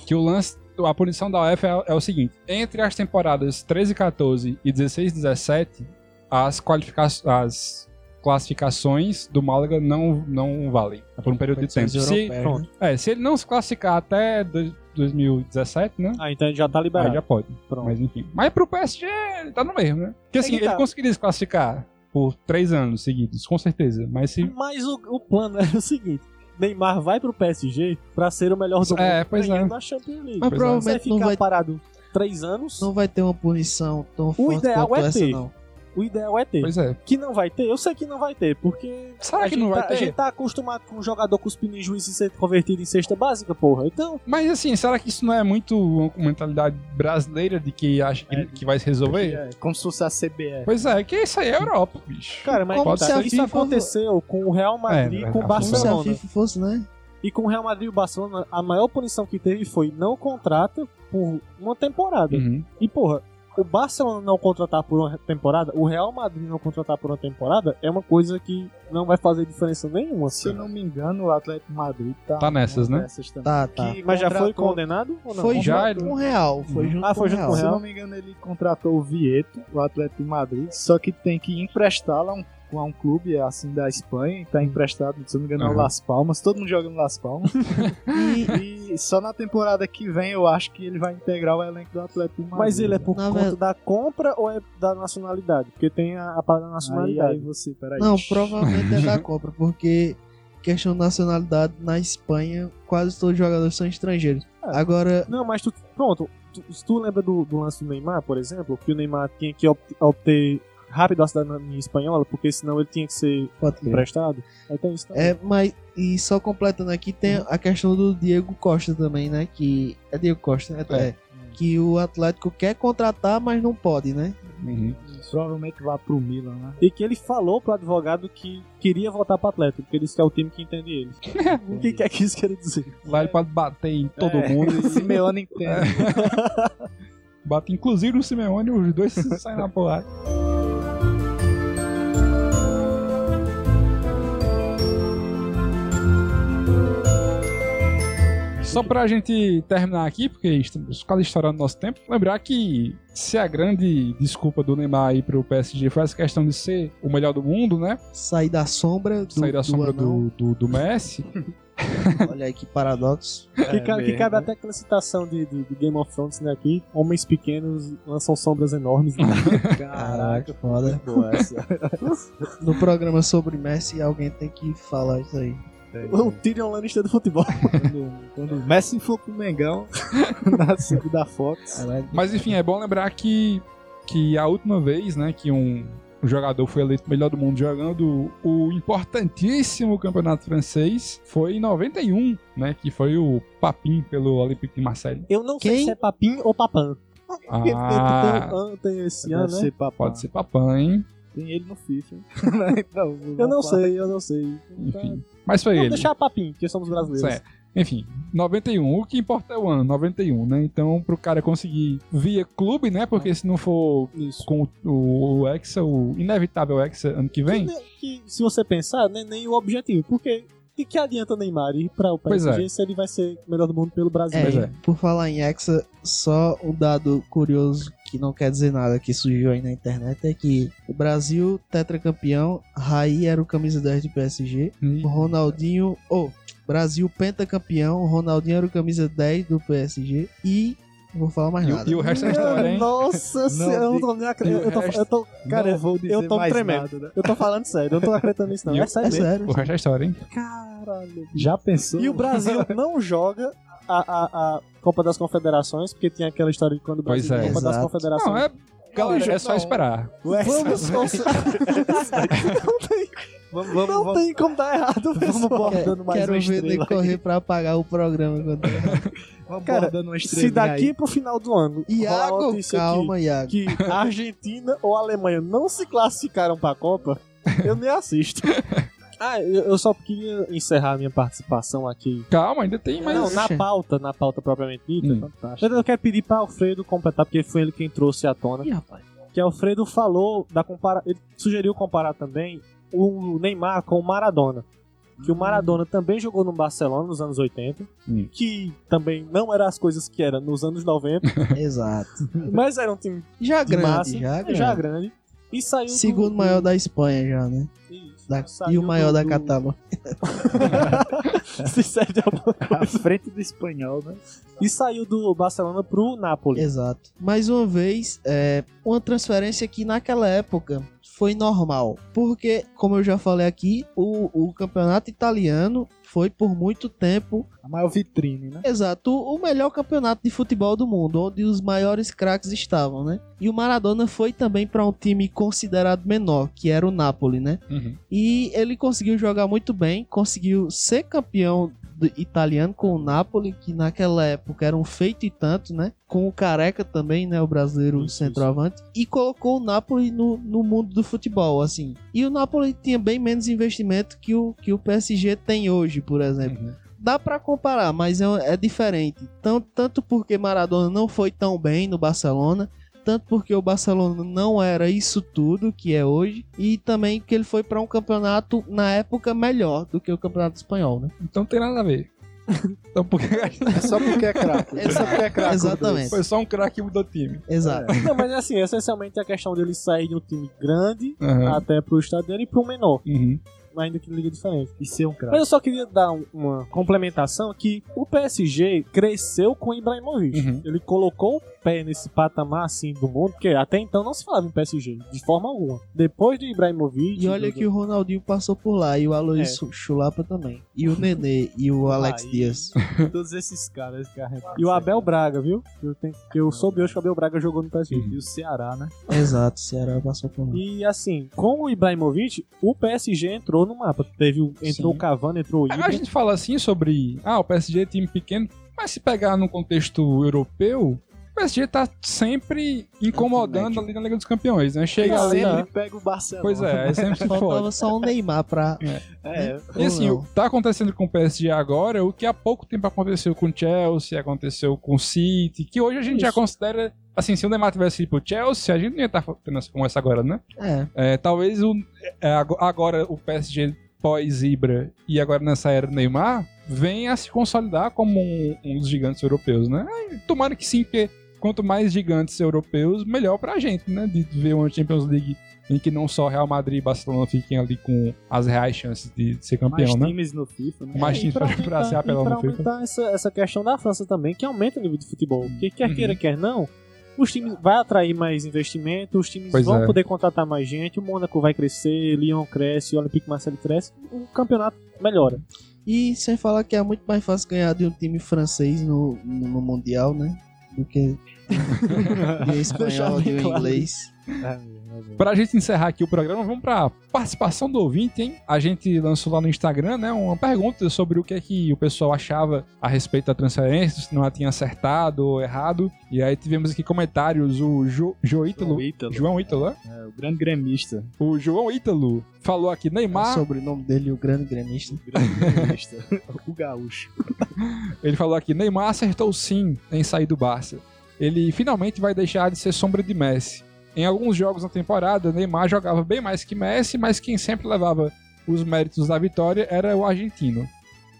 que o lance, a punição da UEFA é, é o seguinte, entre as temporadas 13 e 14 e 16 e 17, as, qualifica as classificações do Málaga não, não valem, é por um período de tempo. Se, pronto. é, se ele não se classificar até dois- 2017, né? Ah, então ele já tá Aí liberado. já pode. Pronto. Mas enfim. Mas pro PSG tá no mesmo, né? Porque assim, É que tá. ele conseguiria se classificar por três anos seguidos, com certeza. Mas se. Mas o, o plano era o seguinte: Neymar vai pro PSG pra ser o melhor do É, mundo pois ganhando é. a Champions League. Mas Pois é. Você vai provavelmente não ficar vai, parado três anos, não vai ter uma punição tão forte ideal quanto é essa, ter. não. O ideal é ter. Pois é. Que não vai ter, eu sei que não vai ter, porque. Será a que gente não vai tá- ter? A gente tá acostumado com um jogador cuspindo em juiz e ser convertido em cesta básica, porra. Então, Mas assim, será que isso não é muito uma mentalidade brasileira de que acha que, É. que vai se resolver? É, como se fosse a CBF. Pois é, que isso aí é Europa, bicho. cara, mas Como tá, se a isso FIFA- aconteceu com o Real Madrid É, e com o verdade. Como se a Barcelona. FIFA fosse, né? E com o Real Madrid e o Barcelona, a maior punição que teve foi não contrata por uma temporada. Uhum. E, porra, o Barcelona não contratar por uma temporada, o Real Madrid não contratar por uma temporada, é uma coisa que não vai fazer diferença nenhuma. Se eu assim. não me engano, o Atlético de Madrid tá, Tá nessas, né? também. Tá, tá. Que Mas já foi condenado ou não? Foi Já com o Real. Foi junto Ah, com foi o junto Real. com o Se eu Real. não me engano, ele contratou o Vieto, o Atlético de Madrid, só que tem que emprestá-lo a um, a um clube assim da Espanha, e tá emprestado, se eu não me engano, é o Aham. Las Palmas, todo mundo joga no Las Palmas. e, e só na temporada que vem eu acho que ele vai integrar o elenco do Atlético Madrid. Mas ele é por Na conta verdade- da compra ou é da nacionalidade? Porque tem a, a parada da aí, nacionalidade. aí você, peraí. Não, provavelmente é da compra, porque questão de nacionalidade na Espanha, quase todos os jogadores são estrangeiros. É. Agora, Não, mas tu. Pronto. tu, se tu lembra do, do lance do Neymar, por exemplo, que o Neymar tinha que obter rápido a cidadania espanhola, porque senão ele tinha que ser emprestado. Aí tem isso também. É, mas e só completando aqui tem a questão do Diego Costa também, né? Que é Diego Costa, né? É. É. Que o Atlético quer contratar, mas não pode, né? Uhum. Provavelmente vá pro Milan, né? E que ele falou pro advogado que queria voltar pro Atlético, porque ele disse que é o time que entende ele. o que, que é que isso quer dizer? Lá ele pode bater em todo É, mundo. e- Simeone entende. Bate inclusive no Simeone, os dois saem na porrada. Só pra gente terminar aqui, porque estamos quase estourando nosso tempo, lembrar que se a grande desculpa do Neymar aí pro PSG foi essa questão de ser o melhor do mundo, né? Sair da sombra do, Sair da do sombra do, do, do Messi. Olha aí que paradoxo. que, ca- que mesmo. cabe até aquela citação de, de- de Game of Thrones, né? Aqui, homens pequenos lançam sombras enormes. Né? Caraca, foda. No programa sobre Messi, alguém tem que falar isso aí. O Tyrion Lannister do futebol. quando, o Messi for pro Mengão, na cinco da Fox. Caralho. Mas enfim, é bom lembrar que, que a última vez, né, que um, um jogador foi eleito melhor do mundo jogando o importantíssimo campeonato francês foi em 91, né, que foi o Papin pelo Olympique de Marseille. Eu não sei Quem? se é Papim ou Papam. Ah, Tem- tem esse ano, né? ser pode ser Papin, hein? Tem ele no FIFA. então, Eu não sei, eu não sei. Enfim. Mas foi Vamos ele. deixar Papim, que somos brasileiros. Certo. Enfim, 91. O que importa é o ano, 91, né? Então, pro cara conseguir via clube, né? Porque se não for Isso. com o, o Hexa, o inevitável Hexa ano que vem, Que, que, se você pensar, não é nem o objetivo. Porque que, que adianta o Neymar ir para o PSG é. se ele vai ser melhor do mundo pelo Brasil? É, é. por falar em Hexa, só um dado curioso que não quer dizer nada que surgiu aí na internet é que o Brasil tetracampeão, Raí era o camisa 10 do PSG, o Ronaldinho, oh, Brasil pentacampeão, o Ronaldinho era o camisa 10 do PSG e não vou falar mais e, nada. e o resto é história, hein? Nossa senhora, eu não tô nem acreditando. Eu tô, eu tô, cara, não vou dizer eu tô mais tremendo. nada, né? Eu tô falando sério, eu não tô acreditando nisso, não. E É sério É sério. O resto é história, hein? Caralho. Já pensou? E o Brasil não joga a, a, a Copa das Confederações, porque tinha aquela história de quando o Pois Brasil é. Copa das Exato. Confederações. Não, é, galera, é só não. esperar. Vamos, vamos, não tem, Vamos, vamos, não vamos. tem como dar errado, Vamos bordando mais Quero uma ver estrela. correr pra apagar o programa. quando- Vamos Cara, bordando uma Se estrelinha daqui aí. pro final do ano Iago, calma, Iago. que, que a Argentina ou a Alemanha não se classificaram pra Copa, eu nem assisto. Ah, eu só queria encerrar a minha participação aqui. Calma, ainda tem mais. Não, na pauta, na pauta propriamente dita. Hum. Fantástico. Eu quero pedir para Alfredo completar, porque foi ele quem trouxe à tona. Ih, rapaz. Que Alfredo falou da compara... Ele sugeriu comparar também o Neymar com o Maradona. Que o Maradona também jogou no Barcelona nos anos 80, Hum. que também não era as coisas que era nos anos 90, Exato. mas era um time Já de grande, massa, já grande. já grande. E saiu do- Segundo maior da Espanha já, né? Da- e o maior do- da Catalão. Se serve de alguma À coisa. frente do espanhol, né? E saiu do Barcelona pro Napoli. Exato. Mais uma vez, é uma transferência que naquela época foi normal. Porque, como eu já falei aqui, o, o campeonato italiano foi por muito tempo, A maior vitrine, né? exato, o melhor campeonato de futebol do mundo, onde os maiores craques estavam, né? E o Maradona foi também para um time considerado menor, que era o Napoli, né? Uhum. E ele conseguiu jogar muito bem, conseguiu ser campeão italiano com o Napoli, que naquela época era um feito e tanto, né? Com o Careca também, né? O brasileiro Isso, centroavante. E colocou o Napoli no, no mundo do futebol, assim. E o Napoli tinha bem menos investimento que o, que o PSG tem hoje, por exemplo. Uhum. Dá pra comparar, mas é, é diferente. Tanto, tanto porque Maradona não foi tão bem no Barcelona, tanto porque o Barcelona não era isso tudo que é hoje, e também que ele foi pra um campeonato na época melhor do que o campeonato espanhol, né? Então não tem nada a ver. Então, porque É só porque é craque. É só porque é craque. Exatamente. foi só um craque que mudou o time. Exato. Não, mas assim, essencialmente a questão dele sair de um time grande Aham. até pro estado dele e pro menor. Uhum. Ainda que liga diferente. E ser um Mas craque. eu só queria dar um- uma complementação que o PSG cresceu com o Ibrahimovic. Uhum. Ele colocou o pé nesse patamar assim do mundo, porque até então não se falava em PSG, de forma alguma. Depois do Ibrahimovic... E olha do- que o Ronaldinho passou por lá, e o Aloysio Chulapa também. E o Nenê, e o Alex Aí. Dias. Todos esses caras que arrebentam. E o Abel Braga, viu? Eu, tenho, que eu soube hoje que o Abel Braga jogou no PSG. E o Ceará, né? Exato, o Ceará passou por lá. E assim, com o Ibrahimovic, o PSG entrou no mapa. Teve, o- entrou Sim. o Cavani, entrou o A Ibra. gente fala assim sobre. Ah, o PSG é time pequeno. Mas se pegar no contexto europeu, o PSG tá sempre incomodando ali na Liga dos Campeões, né? Chega Não, ali. Sempre pega o Barcelona. Pois é, é sempre se. Faltava só o Neymar pra. É, E assim, não. que tá acontecendo com o PSG agora, o que há pouco tempo aconteceu com o Chelsea, aconteceu com o City, que hoje a gente já Isso. considera. Assim, se o Neymar tivesse ido pro Chelsea, a gente não ia estar tendo essa conversa agora, né? É, É, talvez o, é, ago- agora o PSG pós-Ibra e agora nessa era do Neymar venha a se consolidar como um, um dos gigantes europeus, né? Tomara que sim, porque quanto mais gigantes europeus, melhor pra gente, né? De ver uma Champions League em que não só Real Madrid e Barcelona fiquem ali com as reais chances de ser campeão, mais né? times no FIFA, né? Mais É, times pra, pra ser aumentar- apelão e pra no FIFA. aumentar essa, essa questão da França também, que aumenta o nível de futebol. Porque quer Uhum. queira, quer não, os times vai atrair mais investimento, os times Pois vão é. poder contratar mais gente, o Mônaco vai crescer, Lyon cresce, o Olympique Marseille cresce, o campeonato melhora. E sem falar que é muito mais fácil ganhar de um time francês no, no, no Mundial, né? Do que de um espanhol, de um claro. inglês. Pra gente encerrar aqui o programa, vamos pra participação do ouvinte, hein? A gente lançou lá no Instagram, né, uma pergunta sobre o que é que o pessoal achava a respeito da transferência, se não a tinha acertado ou errado. E aí tivemos aqui comentários, o jo, jo Ítalo, João Ítalo, né? é, o grande gremista. O João Ítalo falou aqui, É o Neymar, sobrenome dele, o grande gremista. O grande gremista. o gaúcho. ele falou aqui, Neymar acertou sim em sair do Barça. Ele finalmente vai deixar de ser sombra de Messi. Em alguns jogos na temporada, Neymar jogava bem mais que Messi, mas quem sempre levava os méritos da vitória era o argentino.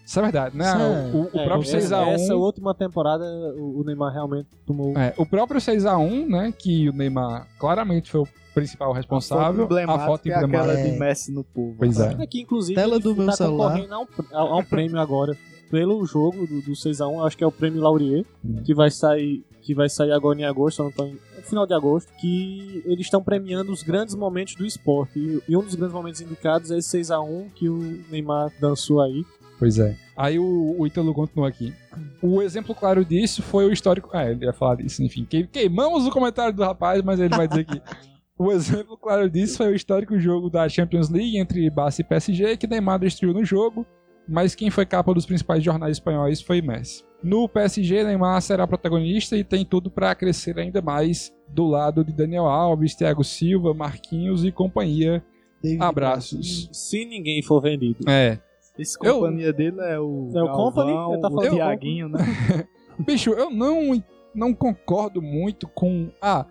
Isso é verdade, né? Isso é- O, o- o É, próprio essa, 6x1. essa última temporada, o o Neymar realmente tomou. É, o próprio 6x1, né? Que o Neymar claramente foi o principal responsável. A foto é aquela emblemática. de Messi no povo. Pois é. É que inclusive Tela do meu tá celular. concorrendo a um, a- a um prêmio agora pelo jogo do, do 6x1, acho que é o prêmio Laurier, Hum. que vai sair que vai sair agora em agosto, não tô em, no final de agosto, que eles estão premiando os grandes momentos do esporte. E, e um dos grandes momentos indicados é esse 6x1 que o Neymar dançou aí. Pois é. Aí o, o Ítalo continua aqui. O exemplo claro disso foi o histórico. Ah, ele ia falar disso, enfim. Que- Queimamos o comentário do rapaz, mas ele vai dizer que. O exemplo claro disso foi o histórico jogo da Champions League entre Barça e PSG, que Neymar destruiu no jogo, mas quem foi capa dos principais jornais espanhóis foi Messi. No PSG, Neymar será protagonista e tem tudo para crescer ainda mais do lado de Daniel Alves, Thiago Silva, Marquinhos e companhia. David Abraços. Se ninguém for vendido. É. Esse Eu- companhia dele é o. É o Galvão, Company, ele tá o falando- Thiaguinho, né? Bicho, eu não, não concordo muito com. Ah,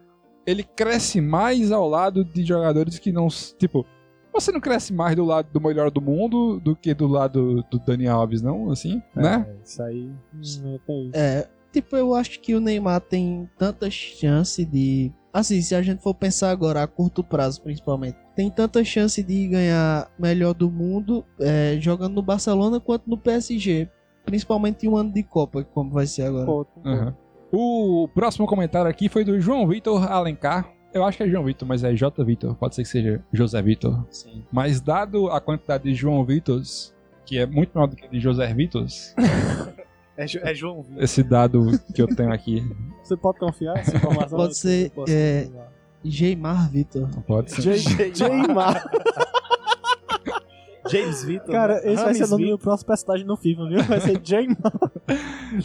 ele cresce mais ao lado de jogadores que não. Tipo, você não cresce mais do lado do melhor do mundo do que do lado do Dani Alves, não? Assim, né? É, isso aí. Hum, é, tem isso. É, tipo, eu acho que o Neymar tem tanta chance de. Assim, se a gente for pensar agora a curto prazo, principalmente, tem tanta chance de ganhar melhor do mundo é, jogando no Barcelona quanto no PSG. Principalmente em um ano de Copa, como vai ser agora. Pô. Aham. O próximo comentário aqui foi do João Vitor Alencar. Eu acho que é João Vitor, mas é J. Vitor. Pode ser que seja José Vitor. Sim. Mas dado a quantidade de João Vitors, que é muito maior do que de José Vitors, É, Jo- é João Vitor. esse dado que eu tenho aqui Você pode confiar nessa informação? Pode ser, é. Geimar Vitor. pode ser. Neymar. James Vitor. Cara, né? esse vai ser o nome Vitor. do próximo personagem no FIFA, viu? Vai ser Neymar.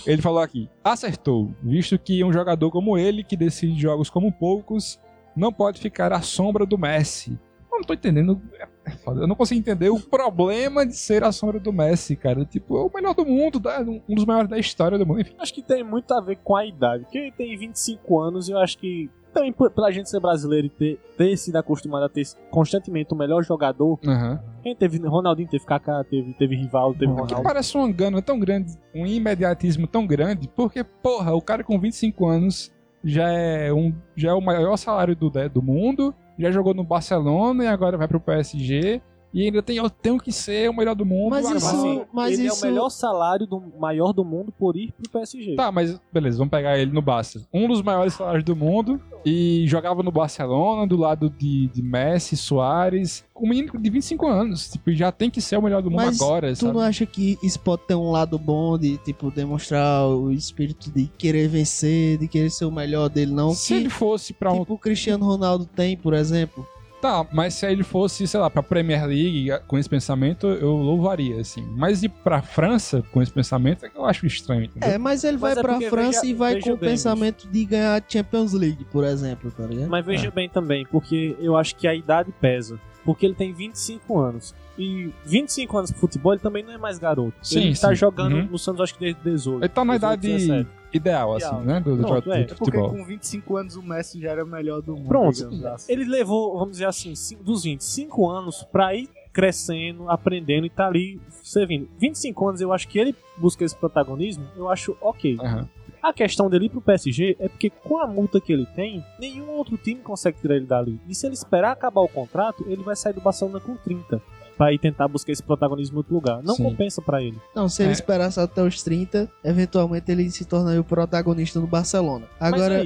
Ele falou aqui: acertou, visto que um jogador como ele, que decide jogos como poucos, não pode ficar à sombra do Messi. Eu não tô entendendo. é foda, Eu não consigo entender o problema de ser a sombra do Messi, cara. Tipo, é o melhor do mundo, um dos maiores da história do mundo. Enfim, Acho que tem muito a ver com a idade. Porque ele tem 25 anos e eu acho que também pela gente ser brasileiro e ter, ter sido acostumado a ter constantemente o melhor jogador. Aham. Quem teve Ronaldinho, teve Kaká, teve, teve Rivaldo, teve Que Ronaldo. parece um engano tão grande, um imediatismo tão grande, porque, porra, o cara com 25 anos já é, um, já é o maior salário do, do mundo, já jogou no Barcelona e agora vai pro PSG. E ainda tem, eu tenho que ser o melhor do mundo. Mas agora. isso- Assim, mas ele isso- é o melhor salário do maior do mundo por ir pro PSG. Tá, mas beleza, vamos pegar ele no Barça. Um dos maiores salários do mundo e jogava no Barcelona, do lado de, de Messi, Soares. Um menino de 25 anos, tipo, já tem que ser o melhor do mundo Mas agora, Tu sabe? não acha que isso pode ter um lado bom de, tipo, demonstrar o espírito de querer vencer, de querer ser o melhor dele, não? Se que, ele fosse pra um. tipo, o Cristiano Ronaldo tem, por exemplo. Tá, mas se ele fosse, sei lá, pra Premier League com esse pensamento, eu louvaria, assim. Mas ir pra França com esse pensamento, eu acho estranho, entendeu? É, mas ele vai Mas é pra França veja- e vai com o pensamento de ganhar a Champions League, por exemplo, tá ligado? Mas veja bem também, porque eu acho que a idade pesa. Porque ele tem 25 anos. E 25 anos pro futebol, ele também não é mais garoto. Sim, ele tá sim. jogando Uhum. no Santos, acho que desde 18. Ele tá na 18, idade 17. Ideal, assim, né? Do, Pronto, do- é. do É porque futebol. com 25 anos o Messi já era o melhor do mundo. Pronto, digamos assim. ele levou, vamos dizer assim, dos 25 anos pra ir crescendo, aprendendo e tá ali servindo. 25 anos, eu acho que ele busca esse protagonismo, eu acho ok. Aham. A questão dele ir pro PSG é porque com a multa que ele tem, nenhum outro time consegue tirar ele dali. E se ele esperar acabar o contrato, ele vai sair do Barcelona com 30. Pra ir tentar buscar esse protagonismo em outro lugar. Não Sim. compensa pra ele. Não, se ele É. esperasse até os 30, eventualmente ele se tornaria o protagonista do Barcelona. Agora,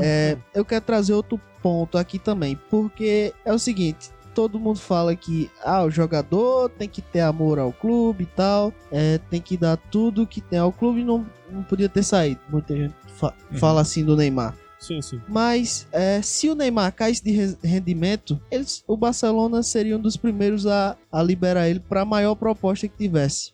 É, eu quero trazer outro ponto aqui também, porque é o seguinte, todo mundo fala que ah, o jogador tem que ter amor ao clube e tal, é, tem que dar tudo que tem ao clube e não, não podia ter saído. Muita gente fa- Uhum. fala assim do Neymar. Sim, sim. Mas é, se o Neymar caísse de re- rendimento, eles, o Barcelona seria um dos primeiros a, a liberar ele para a maior proposta que tivesse.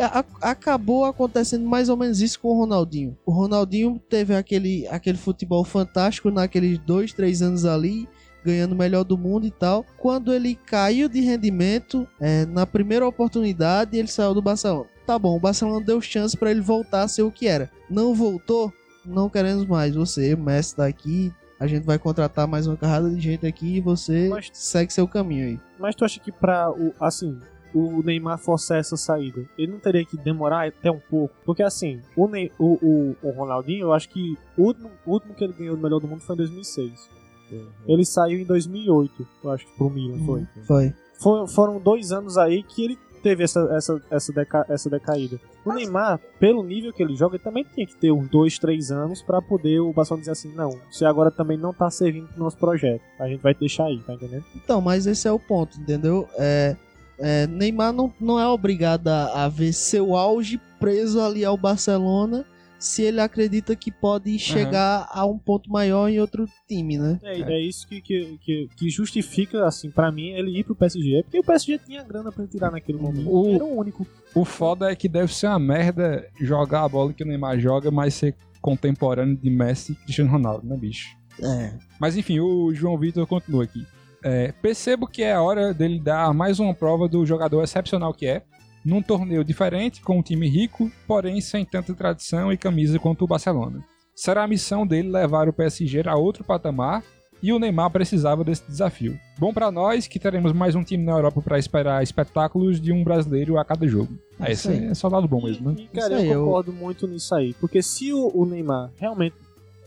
A- acabou acontecendo mais ou menos isso com o Ronaldinho. O Ronaldinho teve aquele, aquele futebol fantástico naqueles dois, três anos ali, ganhando o melhor do mundo e tal. Quando ele caiu de rendimento, é, na primeira oportunidade, ele saiu do Barcelona. Tá bom, o Barcelona deu chance pra ele voltar a ser o que era. Não voltou? Não queremos mais. Você, Messi, tá aqui. A gente vai contratar mais uma carrada de gente aqui e você Mas- segue seu caminho aí. Mas tu acha que pra o. Assim, o Neymar forçar essa saída, ele não teria que demorar até um pouco? Porque assim, o, Ney, o, o, o Ronaldinho, eu acho que o último, o último que ele ganhou do melhor do mundo foi em 2006. Ele saiu em 2008, eu acho que pro Milan foi. Foi. For- foram dois anos aí que ele teve essa, essa, essa, deca, essa decaída. O Neymar, pelo nível que ele joga, ele também tinha que ter uns dois, três anos pra poder o Barcelona dizer assim: não, você agora também não tá servindo pro nosso projeto. A gente vai deixar aí, tá entendendo? Então, mas esse é o ponto, entendeu? É, é, Neymar não, não é obrigado a, a ver seu auge preso ali ao Barcelona se ele acredita que pode chegar a um ponto maior em outro time, né? É, é isso que, que, que, que justifica, assim, pra mim, ele ir pro PSG. É porque o PSG tinha grana pra ele tirar naquele momento. O- Era o único. O foda é que deve ser uma merda jogar a bola que o Neymar joga, mas ser contemporâneo de Messi e Cristiano Ronaldo, né, bicho? É. Mas enfim, o João Vitor continua aqui. É, percebo que é a hora dele dar mais uma prova do jogador excepcional que é, num torneio diferente, com um time rico, porém sem tanta tradição e camisa quanto o Barcelona. Será a missão dele levar o PSG a outro patamar e o Neymar precisava desse desafio. Bom pra nós que teremos mais um time na Europa pra esperar espetáculos de um brasileiro a cada jogo. Ah, Isso esse aí. é só lado bom mesmo, né? E, cara, eu eu- concordo muito nisso aí. Porque se o, o Neymar realmente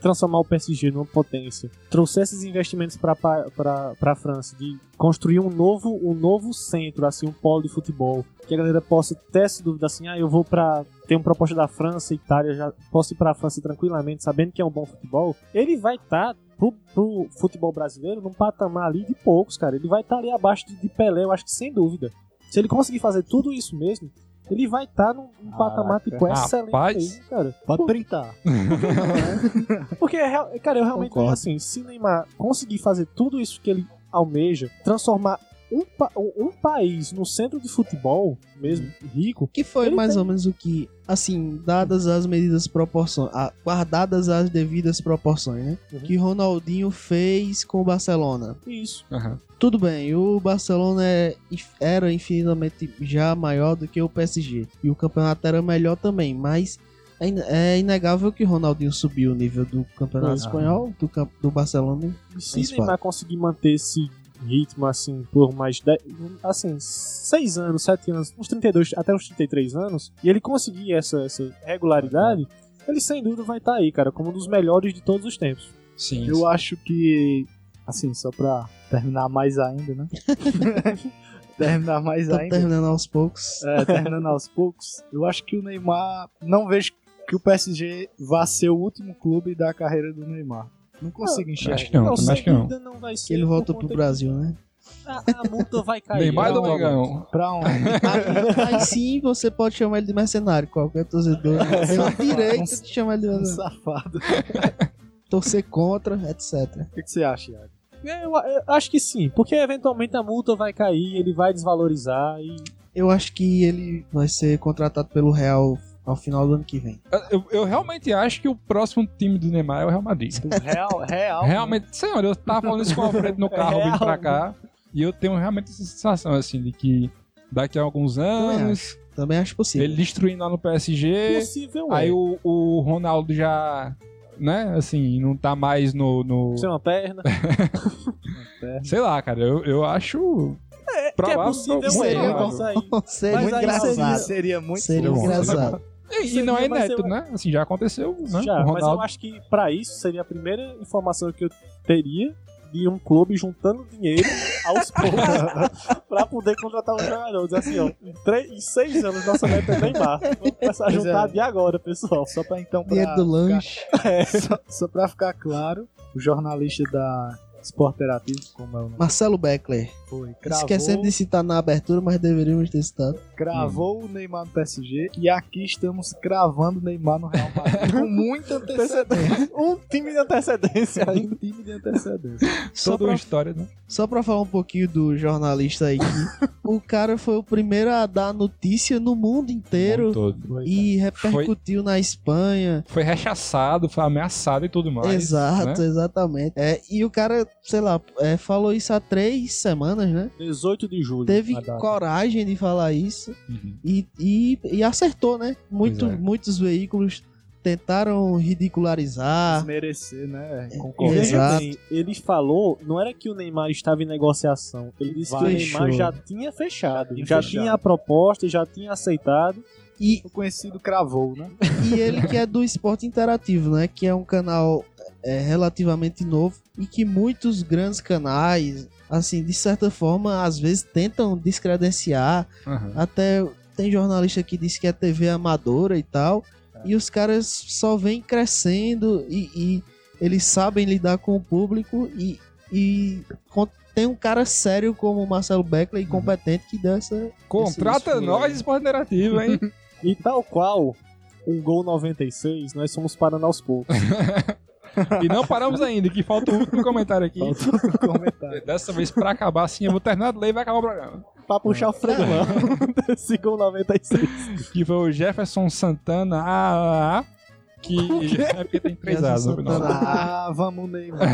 transformar o PSG numa potência, trouxer esses investimentos pra, pa- pra, pra França, de construir um novo, um novo centro, assim, um polo de futebol, que a galera possa ter essa dúvida assim, ah, eu vou pra. ter uma proposta da França, Itália, já posso ir pra França tranquilamente, sabendo que é um bom futebol, ele vai estar. pro, pro futebol brasileiro, num patamar ali de poucos, cara. Ele vai estar ali abaixo de, de Pelé, eu acho que sem dúvida. Se ele conseguir fazer tudo isso mesmo, ele vai estar num, num patamar tipo excelente Rapaz. mesmo, cara. Pode printar. Porque, é real- cara, eu realmente Concordo. acho assim, se Neymar conseguir fazer tudo isso que ele almeja, transformar um, pa- um, um país no centro de futebol, mesmo rico, Que foi mais tem- ou menos o que, assim, dadas as medidas proporções, guardadas as devidas proporções, né? Uhum. Que Ronaldinho fez com o Barcelona. isso. Aham. Tudo bem, o Barcelona é- era infinitamente já maior do que o PSG. E o campeonato era melhor também, mas é in- inegável que Ronaldinho subiu o nível do campeonato Ah. espanhol, do, do Barcelona. E se Neymar conseguir manter esse ritmo, assim, por mais de, assim, 6 anos, 7 anos, uns 32, até uns 33 anos, e ele conseguir essa, essa regularidade, ele sem dúvida vai estar aí, cara, como um dos melhores de todos os tempos. Sim. Eu acho que, assim, só pra terminar mais ainda, né? terminar mais Estamos ainda. terminando aos poucos. É, terminando aos poucos. Eu acho que o Neymar. Não vejo que o PSG vá ser o último clube da carreira do Neymar. Não consigo enxergar. Acho que não, Não, acho que não. não vai ser. Que ele volta pro Brasil, né? que A, a multa vai cair. Neymar do. Mengão. Pra onde? Aí, aí sim você pode chamar ele de mercenário. Qualquer torcedor tem o direito de chamar ele de Um mercenário. safado. Torcer contra, etc. O que, que você acha, Iago? É, Eu, eu acho que sim, porque eventualmente a multa vai cair, ele vai desvalorizar e. Eu acho que ele vai ser contratado pelo Real ao final do ano que vem. Eu, eu realmente acho que o próximo time do Neymar é o Real Madrid. Real, real. Realmente, senhor, eu tava falando isso com o Alfredo no carro vindo pra cá. E eu tenho realmente essa sensação, assim, de que daqui a alguns anos, Também acho possível. ele destruindo lá no PSG, Possível aí é. o, o Ronaldo já, né, assim, não tá mais no. no- Sem uma perna. sei lá, cara, eu, eu acho. É, que é possível seria. Seria Mas aí engraçado. seria- Seria muito Seria engraçado. E, e não é inédito, eu- né? Assim, já aconteceu, né? Já, o mas eu acho que pra isso seria a primeira informação que eu teria de um clube juntando dinheiro aos poucos pra poder contratar um jogador. Dizer assim, ó, em, três, em seis anos nossa meta é Neymar. Vamos começar a juntar é. de agora, pessoal. Só pra então. Pra Dinheiro do ficar- lanche. só, só pra ficar claro, o jornalista da Sport Interativo, como é o nome? Marcelo Beckler. Foi. Cravou, Esquecendo de citar na abertura, mas deveríamos ter citado. cravou o Neymar no PSG e aqui estamos cravando o Neymar no Real Madrid com muita antecedência. Um time de antecedência aí. um time de antecedência. Só Toda uma pra, história, né? só pra falar um pouquinho do jornalista aí, que o cara foi o primeiro a dar notícia no mundo inteiro Todo. e repercutiu na Espanha. Foi rechaçado, foi ameaçado e tudo mais. Exato, né? exatamente. É, e o cara, sei lá, é, falou isso há três semanas, né? 18 de julho. Teve coragem de falar isso Uhum. e, e, e acertou, né? Muito, é. Muitos veículos tentaram ridicularizar. Desmerecer, né? Concorrência. veja Exato. ele falou, não era que o Neymar estava em negociação, ele disse que o. Neymar já tinha fechado, Tinha já fechado. tinha a proposta, já tinha aceitado. E, O conhecido cravou, né? e ele que é do Esporte Interativo, né? Que é um canal é, relativamente novo e que muitos grandes canais, assim, de certa forma, às vezes tentam descredenciar. Aham. Até tem jornalista que diz que é TV amadora e tal. E os caras só vêm crescendo e, e eles sabem lidar com o público e, e tem um cara sério como o Marcelo Beckler e competente que deu essa. Contrata nós, Esporte Interativo, hein? E tal qual um gol 96, nós fomos parando aos poucos. e não paramos ainda, que falta o último comentário aqui. Comentário. Dessa vez, pra acabar assim, eu vou terminar de ler e vai acabar o programa. pra puxar o freio desse gol 96. Que foi o Jefferson Santana AAA, que é porque tem três Jefferson A's no final. Ah, vamos Neymar.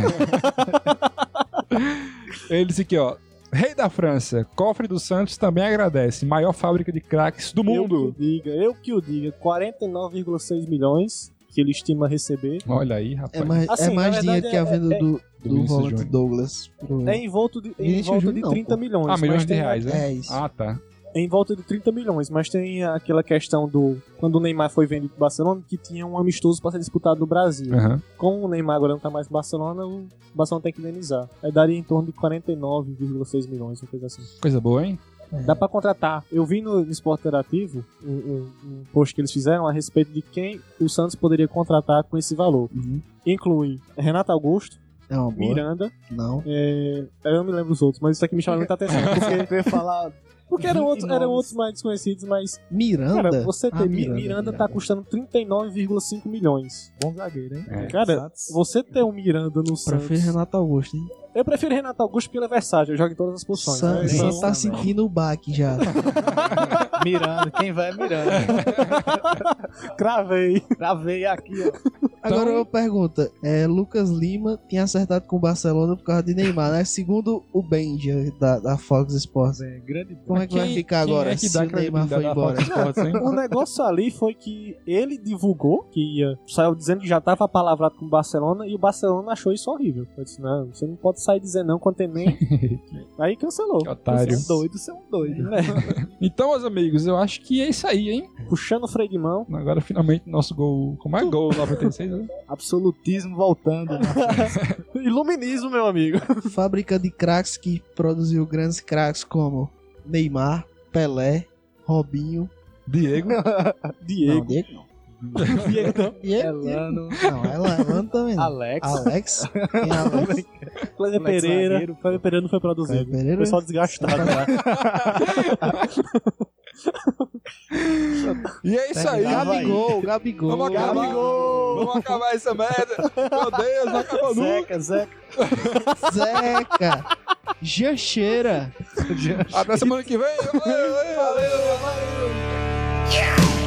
Ele disse aqui, ó. Rei da França, cofre do Santos também agradece. Maior fábrica de craques do Eu mundo. que o diga, eu que o diga, 49,6 milhões que ele estima receber. Olha aí, rapaz. É mais, Assim, é mais verdade, dinheiro que a é- venda é- do, Do do Júnior. Douglas. pro- É em volta de, em volta de Júnior não, 30 pô. milhões. Ah, milhões mas de tem- reais, né? É isso. Ah, tá. Em volta de 30 milhões, mas tem aquela questão do. Quando o Neymar foi vendido pro Barcelona, que tinha um amistoso para ser disputado no Brasil. Aham. Como o Neymar agora não tá mais no Barcelona, o Barcelona tem que indenizar. Aí daria em torno de 49,6 milhões, uma coisa assim. Coisa boa, hein? Dá pra contratar. Eu vi no Esporte Interativo um, um- um post que eles fizeram a respeito de quem o Santos poderia contratar com esse valor. Uhum. Inclui Renato Augusto, É uma boa. Miranda, Não. é, eu não me lembro os outros, mas isso aqui me chama muita atenção. Porque, Eu ia falar. porque eram, 20 outros, eram outros mais desconhecidos, mas Miranda? Cara, você Ah, ter Mi- Miranda, Miranda, Miranda. tá custando 39,5 milhões. Bom zagueiro, hein? É. Cara, você ter um Miranda no Santos. Prefiro Renato Augusto, hein? Eu prefiro Renato Augusto é versátil, joga em todas as posições. San, né? San Então, tá sentindo o baque já. Miranda, quem vai é Miranda. Cravei. Travei aqui, ó. Agora uma pergunta. É, Lucas Lima tinha acertado com o Barcelona por causa de Neymar, né? Segundo o Benja da, da Fox Sports. É, grande Como é que vai Quem- ficar quem agora é que se o Neymar foi embora? Sports? O negócio ali foi que ele divulgou que ia, saiu dizendo que já tava palavrado com o Barcelona e o Barcelona achou isso horrível. Eu disse, não, você não pode sair dizendo não quando tem nem. Aí cancelou. Que otário. Você é doido, você é um doido. Então, meus amigos, eu acho que é isso aí, hein? Puxando o freio de mão. Agora, finalmente, nosso gol. Como é gol 96, né? Absolutismo voltando. né? Iluminismo, meu amigo. Fábrica de craques que produziu grandes craques como Neymar, Pelé, Robinho. Diego. Não, Diego. Diego não. Diego não. Diego, Elano, Não, ela, Elano também não. Alex. Alex. Tem Alex. Cléber Alex Pereira. Cléber Pereira não foi produzido. Cléber Pereira. Foi só desgastado lá. E é isso aí. Gabigol, Gabigol. Vamos acabar. Vamos acabar essa merda. Meu Deus, não acabou nunca. Zeca, Zeca. Zeca. Jancheira. Até semana que vem. Valeu, valeu, valeu.